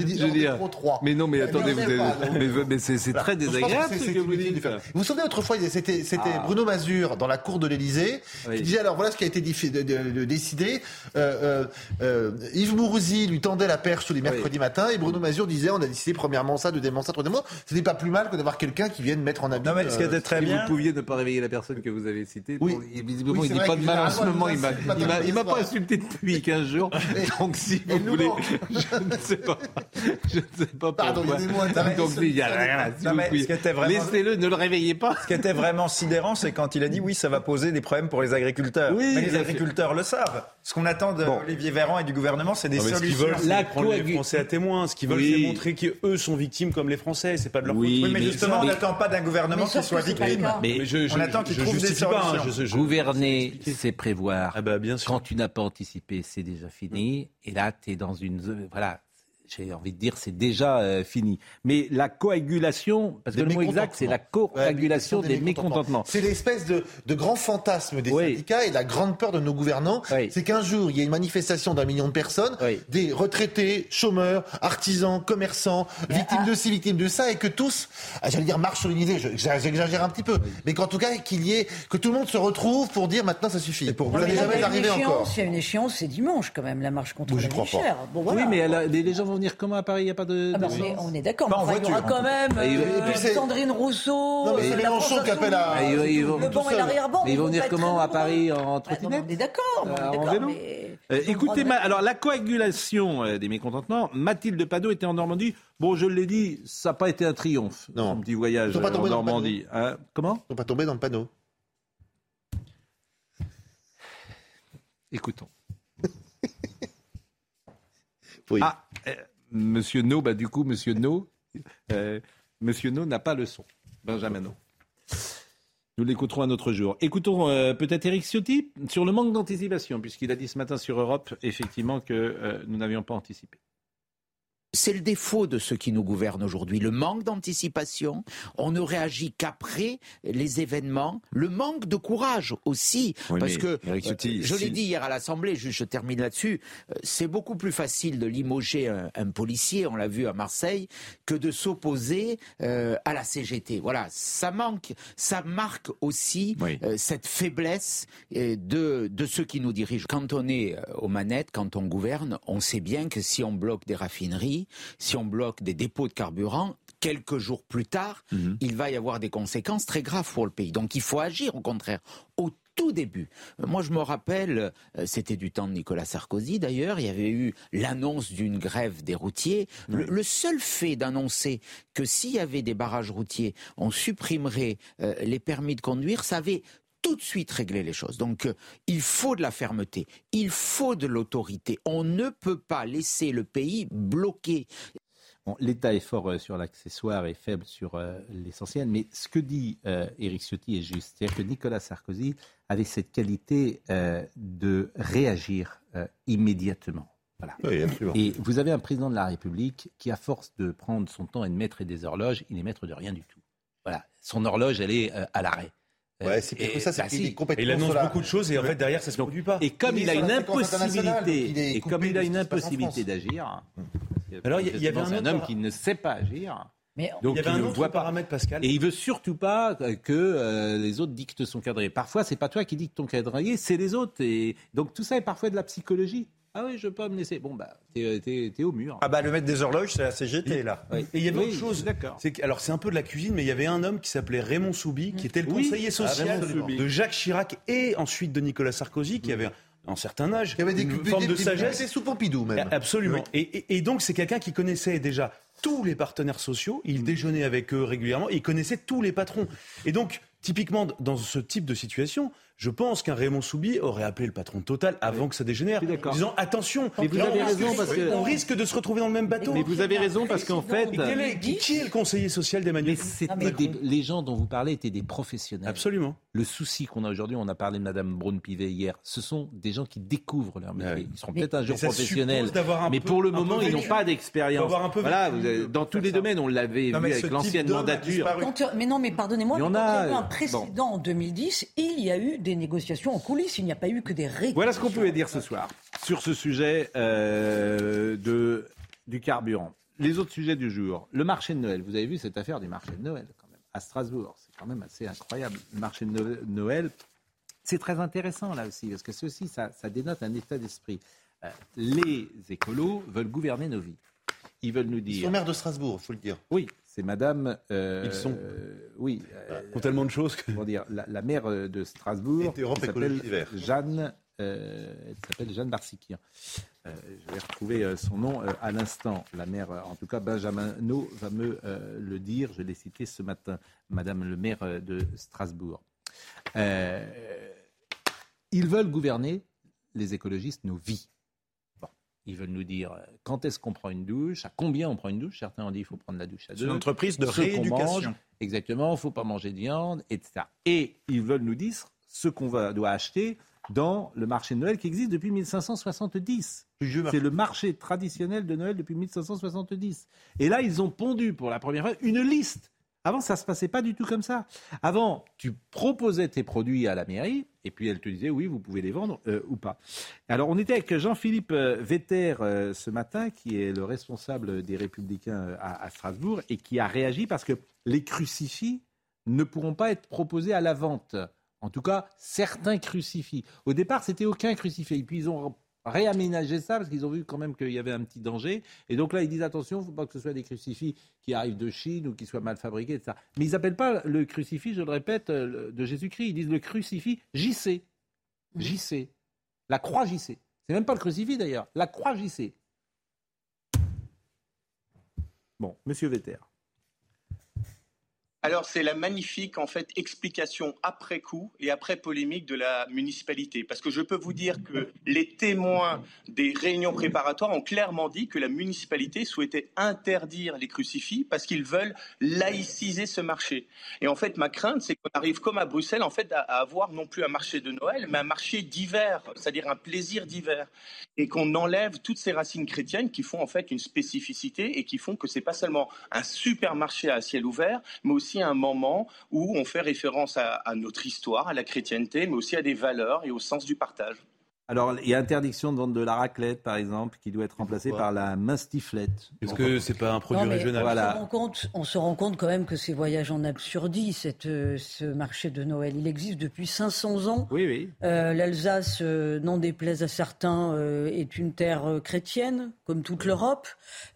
Dit Je veux dire. Mais non, mais attendez, vous sait pas, mais, mais c'est très désagréable ce que vous dites. Vous vous souvenez autrefois, c'était c'était Ah. Bruno Mazur dans la cour de l'Élysée Oui. qui disait alors voilà ce qui a été décidé. Euh, euh, euh, Yves Mourouzi lui tendait la perche tous les mercredis matins et Bruno Mazur disait on a décidé premièrement ça, deuxièmement ça, troisièmement. Ce n'est pas plus mal que d'avoir quelqu'un qui vienne mettre en habit. Non mais ce qui était très bien. vous pouviez ne pas réveiller la personne que vous avez citée, Oui. bon, visiblement Oui, il dit pas de mal en ce moment, il il m'a pas insulté depuis 15 jours, (laughs) donc si vous voulez, (laughs) je ne sais pas, je ne sais pas Pardon, pourquoi. Donc il a rien Laissez-le, ne le réveillez pas. Ce qui était vraiment sidérant, c'est quand il a dit oui, ça va poser des problèmes pour les agriculteurs. Oui, Mais les agriculteurs le savent. Ce qu'on attend d'Olivier Véran et du gouvernement, c'est des mais ce qu'ils solutions. veulent, prendre les Français à témoin. Ce qu'ils veulent, c'est montrer qu'eux sont victimes comme les Français. C'est pas de leur faute. Oui, mais, justement, on n'attend pas d'un gouvernement qui soit victime. Mais je, On attend qu'ils je trouvent des pas, hein, solutions. je- je- Gouverner, c'est prévoir. Ah bah bien sûr. Quand tu n'as pas anticipé, c'est déjà fini. Et là, tu es dans une. zone- Voilà. J'ai envie de dire, c'est déjà euh, fini. Mais la coagulation, parce que Des le mot exact, c'est la coagulation des mécontentements. C'est l'espèce de, de grand fantasme des Oui. syndicats et la grande peur de nos gouvernants. Oui. C'est qu'un jour, il y a une manifestation d'un million de personnes, Oui. des retraités, chômeurs, artisans, commerçants, victimes de ci, victimes de ça, et que tous, ah, j'allais dire, marchent sur l'unité, je- j'exagère un petit peu, mais qu'en tout cas, qu'il y ait, que tout le monde se retrouve pour dire maintenant ça suffit. pour vous n'allez là, il y jamais a une arrivé échéance, encore. Il y a une échéance, c'est dimanche quand même, la marche contre Oui, la crois vie pas. chère. Bon, voilà. Oui, mais elle a- les les gens vont venir comment à Paris Il n'y a pas de. Ah bah, de- on est, on est d'accord. Pas en enfin, il y aura quand même Et- et euh, puis c'est- Sandrine Rousseau, Non, mais c'est euh, Mélenchon qui appelle à- Ah, ils- ils vont le banc et seul. l'arrière-ban. Mais ils vont venir comment à. Paris en Ah, trottinette On est d'accord, Euh, en vélo Euh, écoutez, alors la coagulation euh, des mécontentements, Mathilde Panot était en Normandie. Bon, je l'ai dit, ça n'a pas été un triomphe, Non. son petit voyage Ils sont pas en tombés dans le Normandie. Hein, comment Ils ne sont pas tombés dans le panneau. Écoutons. (laughs) Oui. Ah, Monsieur No, bah du coup, Monsieur No, euh, Monsieur No n'a pas le son. Benjamin No. Nous l'écouterons un autre jour. Écoutons euh, peut-être Eric Ciotti sur le manque d'anticipation, puisqu'il a dit ce matin sur Europe, effectivement, que euh, nous n'avions pas anticipé. C'est le défaut de ceux qui nous gouvernent aujourd'hui, le manque d'anticipation. On ne réagit qu'après les événements, le manque de courage aussi, Oui, parce que euh, je l'ai si- dit hier à l'Assemblée, je, je termine là-dessus. euh, C'est beaucoup plus facile de limoger un, un policier, on l'a vu à Marseille, que de s'opposer euh, à la CGT. Voilà, ça manque, ça marque aussi Oui. euh, cette faiblesse euh, de, de ceux qui nous dirigent. Quand on est aux manettes, quand on gouverne, on sait bien que si on bloque des raffineries, si on bloque des dépôts de carburant, quelques jours plus tard, Mhm. il va y avoir des conséquences très graves pour le pays. Donc il faut agir au contraire. Au tout début. Euh, Moi, je me rappelle, euh, c'était du temps de Nicolas Sarkozy d'ailleurs, il y avait eu l'annonce d'une grève des routiers. Le, le seul fait d'annoncer que s'il y avait des barrages routiers, on supprimerait euh, les permis de conduire, ça avait tout de suite réglé les choses. Donc, euh, il faut de la fermeté, il faut de l'autorité. On ne peut pas laisser le pays bloqué. Bon, L'État est fort euh, sur l'accessoire et faible sur euh, l'essentiel, mais ce que dit euh, Éric Ciotti est juste. C'est-à-dire que Nicolas Sarkozy avait cette qualité euh, de réagir euh, immédiatement. Voilà. Oui, absolument. Et vous avez un président de la République qui, à force de prendre son temps et de mettre des horloges, il est maître de rien du tout. Voilà. Son horloge, elle est euh, à l'arrêt. Ouais, c'est Et- plutôt ça, c'est bah qu'il si. est complètement Et il annonce beaucoup de choses et en fait derrière ça se produit pas. Et comme Il a une il impossibilité, et comme il a une impossibilité d'agir, Alors, il y- avait un un homme qui ne sait pas agir. Mais Donc il y avait un ne autre voit pas. paramètre, Pascal. Et il veut surtout pas euh, que euh, les autres dictent son calendrier. Parfois, c'est pas toi qui dictes ton calendrier, c'est les autres. Et donc tout ça est parfois de la psychologie. Ah oui, je veux pas me laisser. Bon bah, t'es, t'es- t'es au mur. Ah bah le maître des horloges, c'est la CGT là. Oui. Et il y avait Oui, autre chose. D'accord. Alors c'est un peu de la cuisine, mais il y avait un homme qui s'appelait Raymond Soubi, qui était le Oui. conseiller Ah, social de Jacques Chirac et ensuite de Nicolas Sarkozy, qui avait un, certain âge, Qui avait des une des- forme des- de des- sagesse. C'est sous Pompidou même. Absolument. Et, et- et donc c'est quelqu'un qui connaissait déjà tous les partenaires sociaux, il déjeunait avec eux régulièrement, et il connaissait tous les patrons. Et donc, typiquement, dans ce type de situation, je pense qu'un Raymond Soubi aurait appelé le patron de Total avant que ça dégénère, en disant attention, Mais vous avez on risque- raison, parce que- on risque de se retrouver dans le même bateau. Mais vous avez raison parce qu'en fait, Et quel est, qui, qui est le conseiller social d'Emmanuel mais c'était des- les gens dont vous parlez étaient des professionnels. Absolument. Le souci qu'on a aujourd'hui, on a parlé de Madame Braun-Pivet hier, ce sont des gens qui découvrent leur métier. Ah. Ils seront peut-être un jour professionnels, suppose d'avoir un mais peu- pour le moment, ils n'ont pas d'expérience. avoir un peu Voilà, dans tous les domaines, on l'avait vu avec l'ancienne mandature. mais non, mais pardonnez-moi, Il y mais en a, un précédent en 2010, il y a eu des négociations en coulisses. Il n'y a pas eu que des réquisitions. Voilà ce qu'on pouvait dire ce soir sur ce sujet euh, de, du carburant. Les autres sujets du jour. Le marché de Noël. Vous avez vu cette affaire du marché de Noël quand même à Strasbourg. C'est quand même assez incroyable. Le marché de No- Noël, c'est très intéressant là aussi parce que ceci, ça, ça dénote un état d'esprit. Euh, les écolos veulent gouverner nos vies. Ils veulent nous Ils dire. sont maire de Strasbourg, faut le dire. Oui, c'est Madame. euh, Ils sont. euh, oui. euh, Ils ont tellement de choses que... comment dire, la, la maire euh, de Strasbourg, s'appelle. Jeanne, euh, elle s'appelle Jeanne Barsikian. Euh, je vais retrouver euh, son nom euh, à l'instant. La maire, euh, en tout cas, Benjamin No va me euh, le dire. Je l'ai cité ce matin, Madame le maire euh, de Strasbourg. Euh, ils veulent gouverner, les écologistes, nos vies. Ils veulent nous dire euh, quand est-ce qu'on prend une douche, à combien on prend une douche. Certains ont dit qu'il faut prendre la douche à C'est deux. une entreprise de rééducation. mange, Exactement, il ne faut pas manger de viande, etc. Et ils veulent nous dire ce qu'on doit acheter dans le marché de Noël qui existe depuis 1570. C'est le marché traditionnel de Noël depuis 1570. Et là, ils ont pondu pour la première fois une liste. Avant, ça ne se passait pas du tout comme ça. Avant, tu proposais tes produits à la mairie, et puis elle te disait oui, vous pouvez les vendre euh, ou pas. Alors, on était avec Jean-Philippe euh, Vetter euh, ce matin, qui est le responsable des Républicains à, à Strasbourg, et qui a réagi parce que les crucifix ne pourront pas être proposés à la vente. En tout cas, certains crucifix. Au départ, c'était aucun crucifix. Et puis, ils ont réaménagé ça parce qu'ils ont vu quand même qu'il y avait un petit danger. Et donc là, ils disent attention, il ne faut pas que ce soit des crucifix qui arrivent de Chine ou qui soient mal fabriqués, etc. Mais ils n'appellent pas le crucifix, je le répète, euh, de Jésus-Christ. Ils disent le crucifix JC. JC. La croix JC. C'est même pas le crucifix d'ailleurs, la croix JC. Bon, monsieur Vetter. Alors c'est la magnifique en fait explication après coup et après polémique de la municipalité parce que je peux vous dire que les témoins des réunions préparatoires ont clairement dit que la municipalité souhaitait interdire les crucifix parce qu'ils veulent laïciser ce marché. Et en fait ma crainte c'est qu'on arrive comme à Bruxelles en fait à, avoir non plus un marché de Noël mais un marché d'hiver, c'est-à-dire un plaisir d'hiver et qu'on enlève toutes ces racines chrétiennes qui font en fait une spécificité et qui font que c'est pas seulement un supermarché à ciel ouvert mais aussi un moment où on fait référence à, à notre histoire, à la chrétienté, mais aussi à des valeurs et au sens du partage. Alors, il y a interdiction de vendre de la raclette, par exemple, qui doit être remplacée par la mastiflette. Est-ce que c'est pas un produit Non, régional on, se Voilà. rend compte, on se rend compte quand même que ces voyages en absurdie, cette, ce marché de Noël, il existe depuis 500 ans. Oui, oui. Euh, L'Alsace, euh, n'en déplaise à certains, euh, est une terre chrétienne, comme toute l'Europe.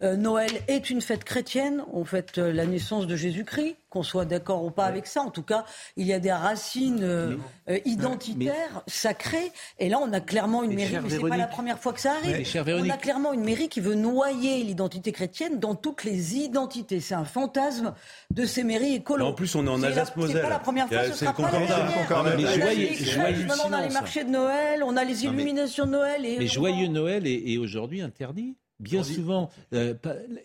Euh, Noël est une fête chrétienne. On fête euh, la naissance de Jésus-Christ, qu'on soit d'accord ou pas avec ça. En tout cas, il y a des racines euh, euh, identitaires, sacrées. Et là, on a clairement une Mais mairie, mais c'est pas la première fois que ça arrive. On a clairement une mairie qui veut noyer l'identité chrétienne dans toutes les identités. C'est un fantasme de ces mairies écolo. En plus, on est en Alsace-Moselle. C'est pas la première fois, ce c'est sera pas la dernière. On a joyeux- les crèches, joyeux maintenant on a les silence. marchés de Noël, on a les illuminations de Noël. Et Mais joyeux Noël est, est aujourd'hui interdit. Bien souvent, euh,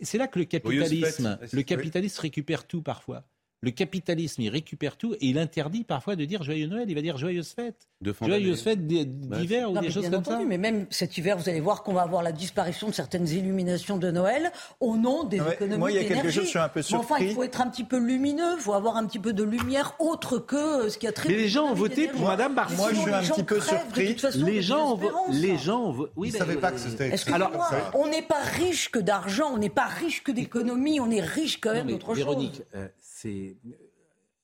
c'est là que le capitalisme, le capitalisme récupère tout parfois. Le capitalisme, il récupère tout et il interdit parfois de dire joyeux Noël. Il va dire joyeuses fêtes, De joyeuses fêtes d- d'hiver ou Non, des choses bien comme entendu, ça. Mais même cet hiver, vous allez voir qu'on va avoir la disparition de certaines illuminations de Noël au nom des Ouais, économies moi, il y a quelque chose, je suis un peu Mais enfin, il surpris. faut être un petit peu lumineux, il faut avoir un petit peu de lumière autre que euh, ce qui a trait. Mais les gens ont voté pour Madame Barcy. Moi, je suis un petit peu surpris. Les gens, ont les gens, ont oui, ben, savaient pas que euh, c'était- Alors, on n'est pas riche que d'argent, on n'est pas riche que d'économie, on est riche quand même d'autre chose. Véronique, euh, c'est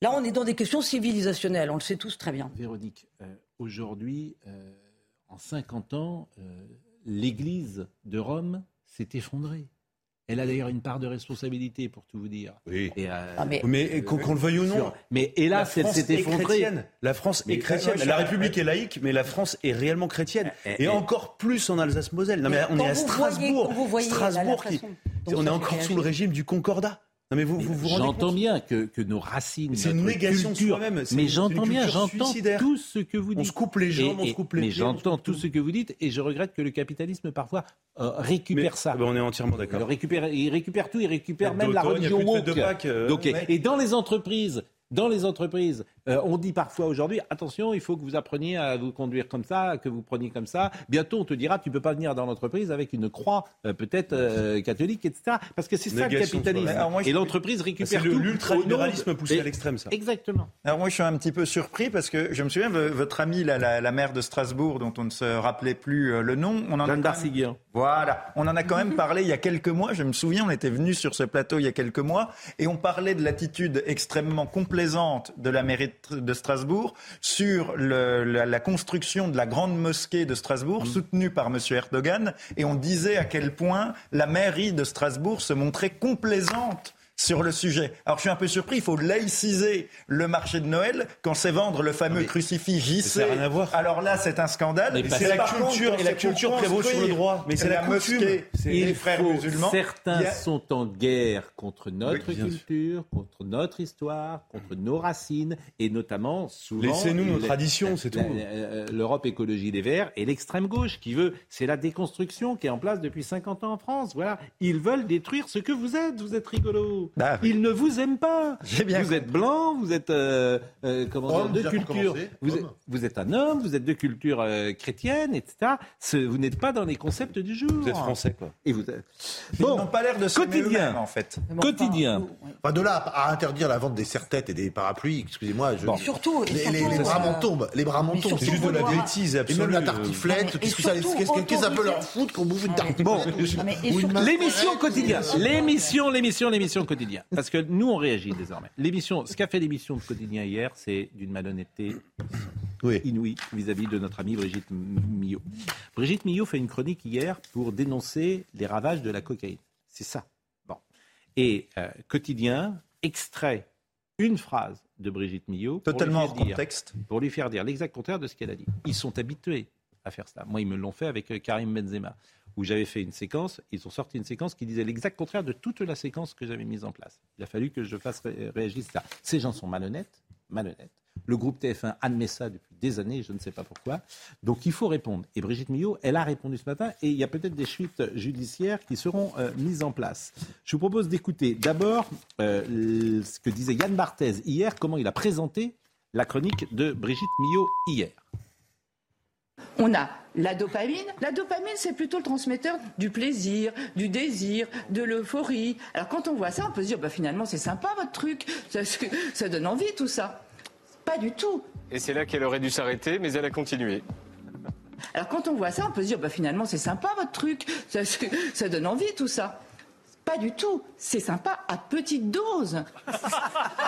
Là, on est dans des questions civilisationnelles, on le sait tous très bien. Véronique, euh, aujourd'hui, euh, en 50 ans, euh, l'Église de Rome s'est effondrée. Elle a d'ailleurs une part de responsabilité, pour tout vous dire. Oui. Et, euh, Ah, mais- Mais qu'on le veuille ou non. Sûr. Mais hélas, la elle France s'est est effondrée. chrétienne. La France Mais- est chrétienne. La République est laïque, mais la France est réellement chrétienne. Eh, Et eh. encore plus en Alsace-Moselle. Non, mais Mais on est à voyez- Strasbourg. quand vous voyez la- la Strasbourg qui. On est encore sous le régime du Concordat. Non, mais vous vous, vous rendez J'entends bien que, que nos racines, C'est une négation soi-même, mais une- j'entends bien, j'entends tout ce que vous dites. On se coupe les jambes, on Et- se coupe les Mais j'entends tout ce que vous dites et je regrette que le capitalisme parfois euh, récupère Mais- ça. Ah ben, on est entièrement Il d'accord. récupère, il récupère tout, il récupère même la religion woke. Euh, Donc, ouais. Et dans les entreprises, dans les entreprises, euh, on dit parfois aujourd'hui, attention, il faut que vous appreniez à vous conduire comme ça, que vous preniez comme ça. Bientôt, on te dira, tu peux pas venir dans l'entreprise avec une croix, euh, peut-être euh, catholique, etc. Parce que c'est ça le capitalisme. soi-même. Alors, moi, je- et l'entreprise récupère C'est le- tout. l'ultralibéralisme poussé à l'extrême, ça. Exactement. Alors moi, je suis un petit peu surpris parce que je me souviens, votre amie, la, la, la maire de Strasbourg, dont on ne se rappelait plus le nom, on en a Jeanne même- Voilà, on en a quand même parlé il y a quelques mois. Je me souviens, on était venu sur ce plateau il y a quelques mois et on parlait de l'attitude extrêmement complaisante de la mairie de- de Strasbourg sur le- la, la construction de la grande mosquée de Strasbourg, soutenue par M. Erdogan, et on disait à quel point la mairie de Strasbourg se montrait complaisante sur le sujet. Alors je suis un peu surpris, il faut laïciser le marché de Noël quand c'est vendre le fameux crucifix JC. ça n'a rien à voir. Alors là, c'est un scandale. Mais Mais C'est la culture et la culture prévaut sur le droit. Mais c'est la coutume. mosquée Il frères faut- musulmans. Certains a- sont en guerre contre notre Oui, culture, contre notre histoire, contre nos racines, et notamment souvent. Laissez-nous nos la- traditions, c'est la- tout. la- L'Europe Écologie des Verts et l'extrême gauche qui veut, c'est la déconstruction qui est en place depuis 50 ans en France. Voilà, ils veulent détruire ce que vous êtes. Vous êtes rigolo. Bah oui. Ils ne vous aiment pas. Bien vous êtes blanc, vous êtes euh, euh, comment dire, Homme, de déjà pour culture. Vous êtes, vous êtes un homme, vous êtes de culture euh, chrétienne, etc. Ce- vous n'êtes pas dans les concepts du jour. Vous êtes français, quoi. Et vous êtes... Ils n'ont pas l'air de quotidien. en fait. Bon, Quotidien. enfin, de là à interdire la vente des serre-têtes et des parapluies, excusez-moi. Je... Et surtout, et les, les- surtout, les bras m'en tombent, les bras m'en tombent. C'est juste de la bêtise Et absolue. même la tartiflette, mais- qu'est-ce et que ça, peut leur foutre qu'on bouffe une tartiflette Bon. Et surtout- masse- L'émission quotidienne. L'émission, l'émission, l'émission Parce que nous, on réagit désormais. L'émission, ce qu'a fait l'émission de quotidien hier, c'est d'une malhonnêteté Oui. inouïe vis-à-vis de notre amie Brigitte Millot. Brigitte Millot fait une chronique hier pour dénoncer les ravages de la cocaïne. C'est ça. Bon. Et euh, quotidien extrait une phrase de Brigitte Millot pour lui Totalement faire hors dire- contexte. pour lui faire dire l'exact contraire de ce qu'elle a dit. Ils sont habitués à faire ça. Moi, ils me l'ont fait avec euh, Karim Benzema, où j'avais fait une séquence, ils ont sorti une séquence qui disait l'exact contraire de toute la séquence que j'avais mise en place. Il a fallu que je fasse ré- réagir ça. Ces gens sont malhonnêtes, malhonnêtes. Le groupe TF1 admet ça depuis des années, je ne sais pas pourquoi. Donc il faut répondre. Et Brigitte Millot, elle a répondu ce matin, et il y a peut-être des suites judiciaires qui seront euh, mises en place. Je vous propose d'écouter d'abord euh, ce que disait Yann Barthez hier, comment il a présenté la chronique de Brigitte Millot hier. On a la dopamine. La dopamine, c'est plutôt le transmetteur du plaisir, du désir, de l'euphorie. Alors quand on voit ça, on peut se dire, bah, finalement, c'est sympa votre truc, ça, (laughs) ça donne envie tout ça. Pas du tout. Et c'est là qu'elle aurait dû s'arrêter, mais elle a continué. Alors quand on voit ça, on peut se dire, bah, finalement, c'est sympa votre truc, ça, (laughs) ça donne envie tout ça. Pas du tout. C'est sympa à petite dose.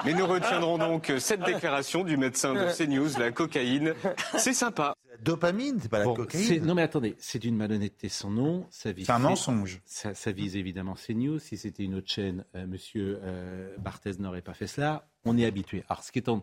Mais (laughs) nous retiendrons donc cette déclaration du médecin de CNews, la cocaïne. C'est sympa. La dopamine, c'est pas la Bon, cocaïne. non mais attendez, c'est une malhonnêteté sans nom. Ça vise C'est un mensonge. Ça, ça vise évidemment CNews. Si c'était une autre chaîne, euh, Monsieur euh, Barthez n'aurait pas fait cela. On est habitué. Alors ce qui est en-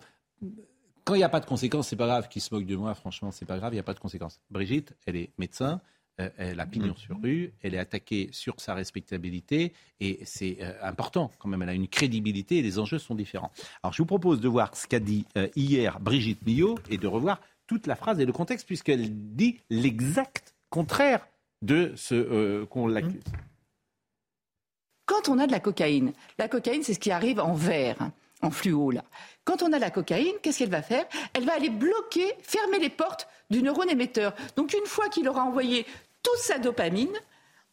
quand il n'y a pas de conséquences, c'est pas grave. Qui se moque de moi, franchement, c'est pas grave. Il n'y a pas de conséquences. Brigitte, elle est médecin. Euh, elle a pignon sur rue, elle est attaquée sur sa respectabilité et c'est euh, important quand même. Elle a une crédibilité et les enjeux sont différents. Alors je vous propose de voir ce qu'a dit euh, hier Brigitte Millot et de revoir toute la phrase et le contexte puisqu'elle dit l'exact contraire de ce euh, qu'on l'accuse. Quand on a de la cocaïne, la cocaïne, c'est ce qui arrive en verre, en fluo, là. Quand on a la cocaïne, qu'est-ce qu'elle va faire? Elle va aller bloquer, fermer les portes du neurone émetteur. Donc, une fois qu'il aura envoyé toute sa dopamine,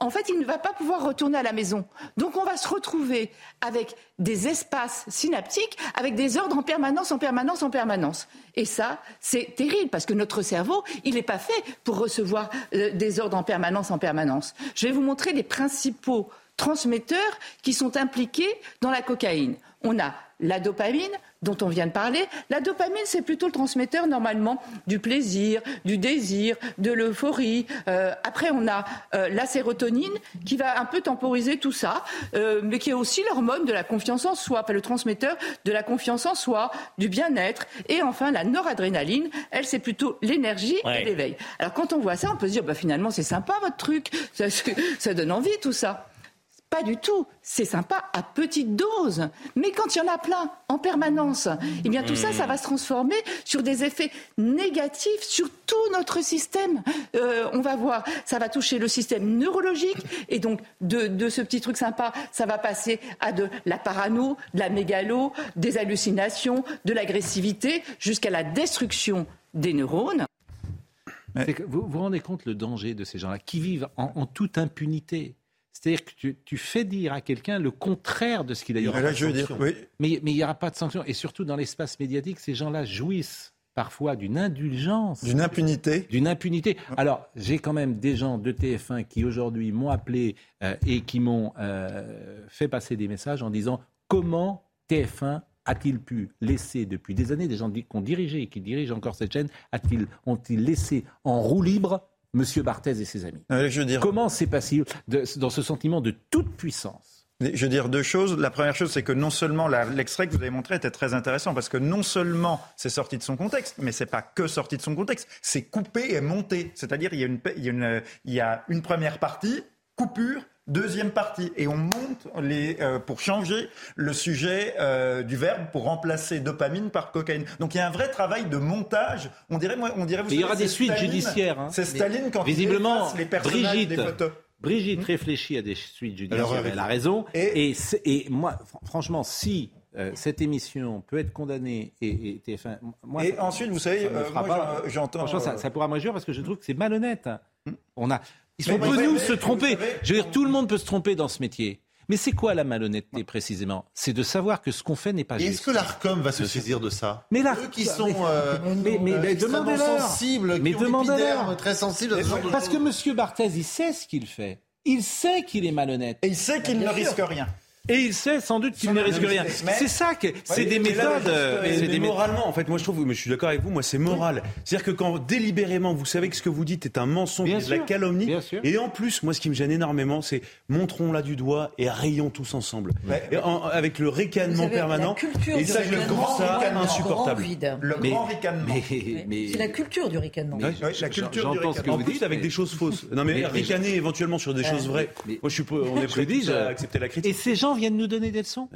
en fait, il ne va pas pouvoir retourner à la maison. Donc, on va se retrouver avec des espaces synaptiques, avec des ordres en permanence, en permanence, en permanence. Et ça, c'est terrible parce que notre cerveau, il n'est pas fait pour recevoir euh, des ordres en permanence, en permanence. Je vais vous montrer les principaux transmetteurs qui sont impliqués dans la cocaïne. On a la dopamine, dont on vient de parler. La dopamine, c'est plutôt le transmetteur normalement du plaisir, du désir, de l'euphorie. Euh, après, on a euh, la sérotonine qui va un peu temporiser tout ça, euh, mais qui est aussi l'hormone de la confiance en soi, enfin, le transmetteur de la confiance en soi, du bien-être. Et enfin, la noradrénaline, elle, c'est plutôt l'énergie Ouais. et l'éveil. Alors quand on voit ça, on peut se dire, bah, finalement, c'est sympa votre truc, ça, ça donne envie tout ça. Pas du tout. C'est sympa à petite dose. Mais quand il y en a plein, en permanence, eh bien tout ça, ça va se transformer sur des effets négatifs sur tout notre système. Euh, on va voir, ça va toucher le système neurologique. Et donc, de, ce petit truc sympa, ça va passer à de la parano, de la mégalo, des hallucinations, de l'agressivité, jusqu'à la destruction des neurones. Vous vous rendez compte le danger de ces gens-là qui vivent en, en toute impunité. C'est-à-dire que tu, tu fais dire à quelqu'un le contraire de ce qu'il a aura pas de sanction. oui. Mais mais il n'y aura pas de sanction. Et surtout dans l'espace médiatique, ces gens-là jouissent parfois d'une indulgence. D'une impunité. D'une impunité. Alors, j'ai quand même des gens de TF1 qui aujourd'hui m'ont appelé euh, et qui m'ont euh, fait passer des messages en disant comment TF1 a-t-il pu laisser depuis des années, des gens qui ont dirigé et qui dirigent encore cette chaîne, ont-ils laissé en roue libre Monsieur Barthez et ses amis je veux dire... Comment c'est passé de- dans ce sentiment de toute puissance Je veux dire deux choses. La première chose, c'est que non seulement l'extrait que vous avez montré était très intéressant, parce que non seulement c'est sorti de son contexte, mais c'est pas que sorti de son contexte, c'est coupé et monté. C'est-à-dire il une, il y a une première partie, coupure, deuxième partie, et on monte les, euh, pour changer le sujet euh, du verbe pour remplacer dopamine par cocaïne. Donc il y a un vrai travail de montage. On dirait, moi, on dirait. vous il y aura des suites judiciaires. hein. C'est Staline quand visiblement, il les personnages Brigitte, des photos. Brigitte réfléchit à des suites judiciaires. Alors, elle a raison. Et, c'est- et moi, fr- franchement, si euh, cette émission peut être condamnée et, et TF1, moi, Et ça- ensuite, vous savez, euh, moi, j'entends, Franchement, ça, euh, ça pourra me réjouir parce que je trouve que c'est malhonnête. On a, Peut savez, nous se tromper. savez, Je veux dire, tout le monde peut se tromper dans ce métier. Mais c'est quoi la malhonnêteté précisément? C'est de savoir que ce qu'on fait n'est pas Et juste. est-ce que l'ARCOM va se saisir de ça? Mais là, Eux qui sont mais- euh, mais, mais, euh, mais extrêmement demandez-leur. sensibles, mais qui ont demandez-leur. l'épiderme très sensible à ce genre de Parce que M. Barthez, il sait ce qu'il fait. Il sait qu'il est malhonnête. Et il sait qu'il ne risque rien. Et il sait sans doute qu'il ne risque rien. C'est ça que c'est des méthodes. mais euh, mais- c'est des moralement, en fait, moi je trouve, mais je suis d'accord avec vous, moi c'est moral. C'est-à-dire que quand délibérément vous savez que ce que vous dites est un mensonge, de la calomnie, bien sûr. et en plus, moi ce qui me gêne énormément, c'est montrons là du doigt et rayons tous ensemble. Et en- avec le ricanement permanent. et ça, je ricanement, trouve ça insupportable. grand vide. Le Mais- grand ricanement. mais- mais- C'est la culture du ricanement. La culture du J'entends ce que En vous plus, dites. avec des choses fausses. Non, mais, ricaner éventuellement sur des choses vraies. Moi, je suis on est prêt à accepter la critique. Et ces gens viennent nous donner des leçons.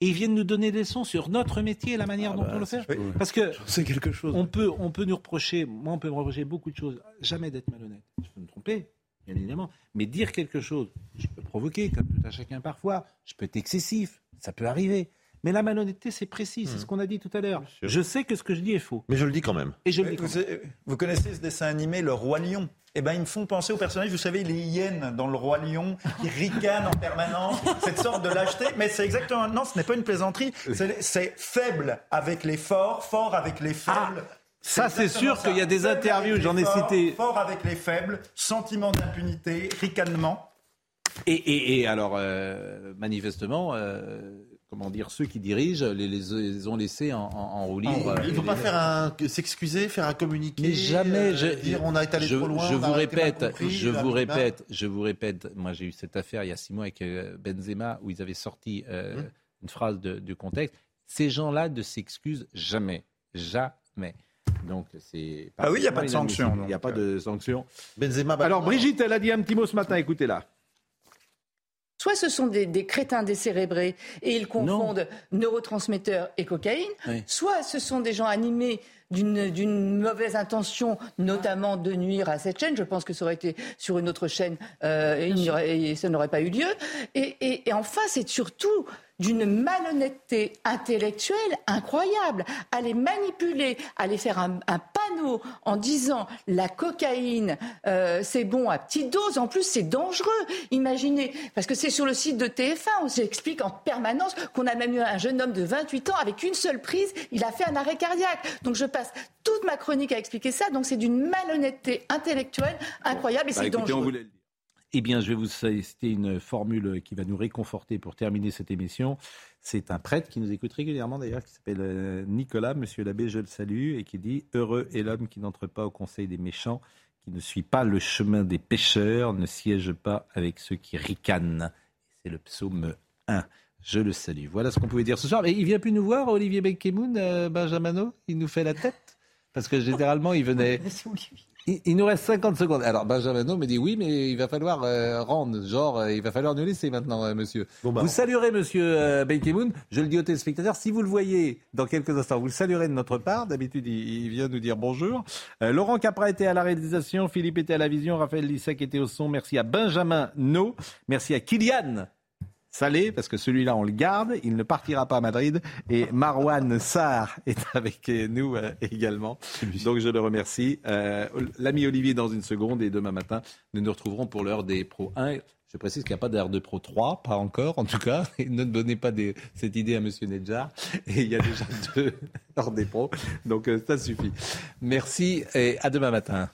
Et ils viennent nous donner des leçons sur notre métier et la manière dont on le fait. Parce que C'est quelque chose. on peut, on peut nous reprocher, moi on peut me reprocher beaucoup de choses, jamais d'être malhonnête. Je peux me tromper, bien évidemment, mais dire quelque chose, je peux provoquer, comme tout à chacun parfois, je peux être excessif, ça peut arriver. Mais la malhonnêteté, c'est précis, c'est ce qu'on a dit tout à l'heure. Je sais que ce que je dis est faux. Mais je le dis quand même. Et je le dis. Vous, savez- vous connaissez ce dessin animé, Le Roi Lion? Eh ben, ils me font penser aux personnages, vous savez, les hyènes dans Le Roi Lion, qui ricanent en permanence, (laughs) cette sorte de lâcheté. Mais c'est exactement, non, ce n'est pas une plaisanterie, c'est faible avec les forts, fort avec les faibles. Ça, c'est sûr qu'il y a des interviews, j'en ai cité. Fort avec les faibles, sentiment d'impunité, ricanement. Et, et- et alors, euh, manifestement, euh, comment dire, ceux qui dirigent les, les- les ont laissés en, en- en roue libre. Il ne faut pas faire un, s'excuser, faire un communiqué. Mais jamais, euh, je, dire on a été allé je, trop loin. je vous répète, compris, je vous répète, je vous répète. Moi, j'ai eu cette affaire il y a six mois avec euh, Benzema où ils avaient sorti euh, Hum. une phrase de, de contexte. Ces gens-là ne s'excusent jamais, jamais. Donc c'est. Ah oui, il y a pas de sanction, Il n'y a pas de sanction. Benzema. Alors Brigitte, elle a dit un petit mot ce matin. Écoutez-la. Soit ce sont des, des crétins décérébrés et ils confondent neurotransmetteurs et cocaïne, Oui. soit ce sont des gens animés d'une mauvaise intention, notamment de nuire à cette chaîne. Je pense que ça aurait été sur une autre chaîne euh, et, et ça n'aurait pas eu lieu. Et, et- et enfin, c'est surtout d'une malhonnêteté intellectuelle incroyable. À les manipuler, à les faire un, un panneau en disant la cocaïne, euh, c'est bon à petite dose. En plus, c'est dangereux. Imaginez, parce que c'est sur le site de TF1, on s'explique en permanence qu'on a même eu un jeune homme de 28 ans avec une seule prise, il a fait un arrêt cardiaque. Donc je passe toute ma chronique à expliquer ça. Donc c'est d'une malhonnêteté intellectuelle incroyable et Bah, c'est dangereux. Eh bien, je vais vous citer une formule qui va nous réconforter pour terminer cette émission. C'est un prêtre qui nous écoute régulièrement d'ailleurs, qui s'appelle euh, Nicolas, monsieur l'abbé, je le salue, et qui dit Heureux est l'homme qui n'entre pas au conseil des méchants, qui ne suit pas le chemin des pécheurs, ne siège pas avec ceux qui ricanent. C'est le psaume 1. Je le salue. Voilà ce qu'on pouvait dire ce soir. Il vient plus nous voir, Olivier Benkemoun, euh, Benjamino Il nous fait la tête Parce que généralement, il venait. (laughs) Il, il nous reste 50 secondes. Alors, Benjamin me dit oui, mais il va falloir euh, rendre. Genre, euh, il va falloir nous laisser maintenant, euh, monsieur. bah, vous saluerez monsieur euh, Benkemoun. Je le dis aux téléspectateurs. Si vous le voyez dans quelques instants, vous le saluerez de notre part. D'habitude, il, il vient nous dire bonjour. Euh, Laurent Capra était à la réalisation. Philippe était à la vision. Raphaël Lissac était au son. Merci à Benjamin No. Merci à Kylian. Salé, parce que celui-là, on le garde, il ne partira pas à Madrid. Et Marwan Sarr est (laughs) avec nous euh, également. Donc je le remercie. Euh, L'ami Olivier dans une seconde et demain matin, nous nous retrouverons pour l'heure des Pro 1. Je précise qu'il n'y a pas d'heure de Pro 3, pas encore en tout cas. (laughs) Et ne donnez pas des- cette idée à Monsieur Nedjar. Et il y a déjà (laughs) deux heures des Pros. Donc euh, ça suffit. Merci et à demain matin.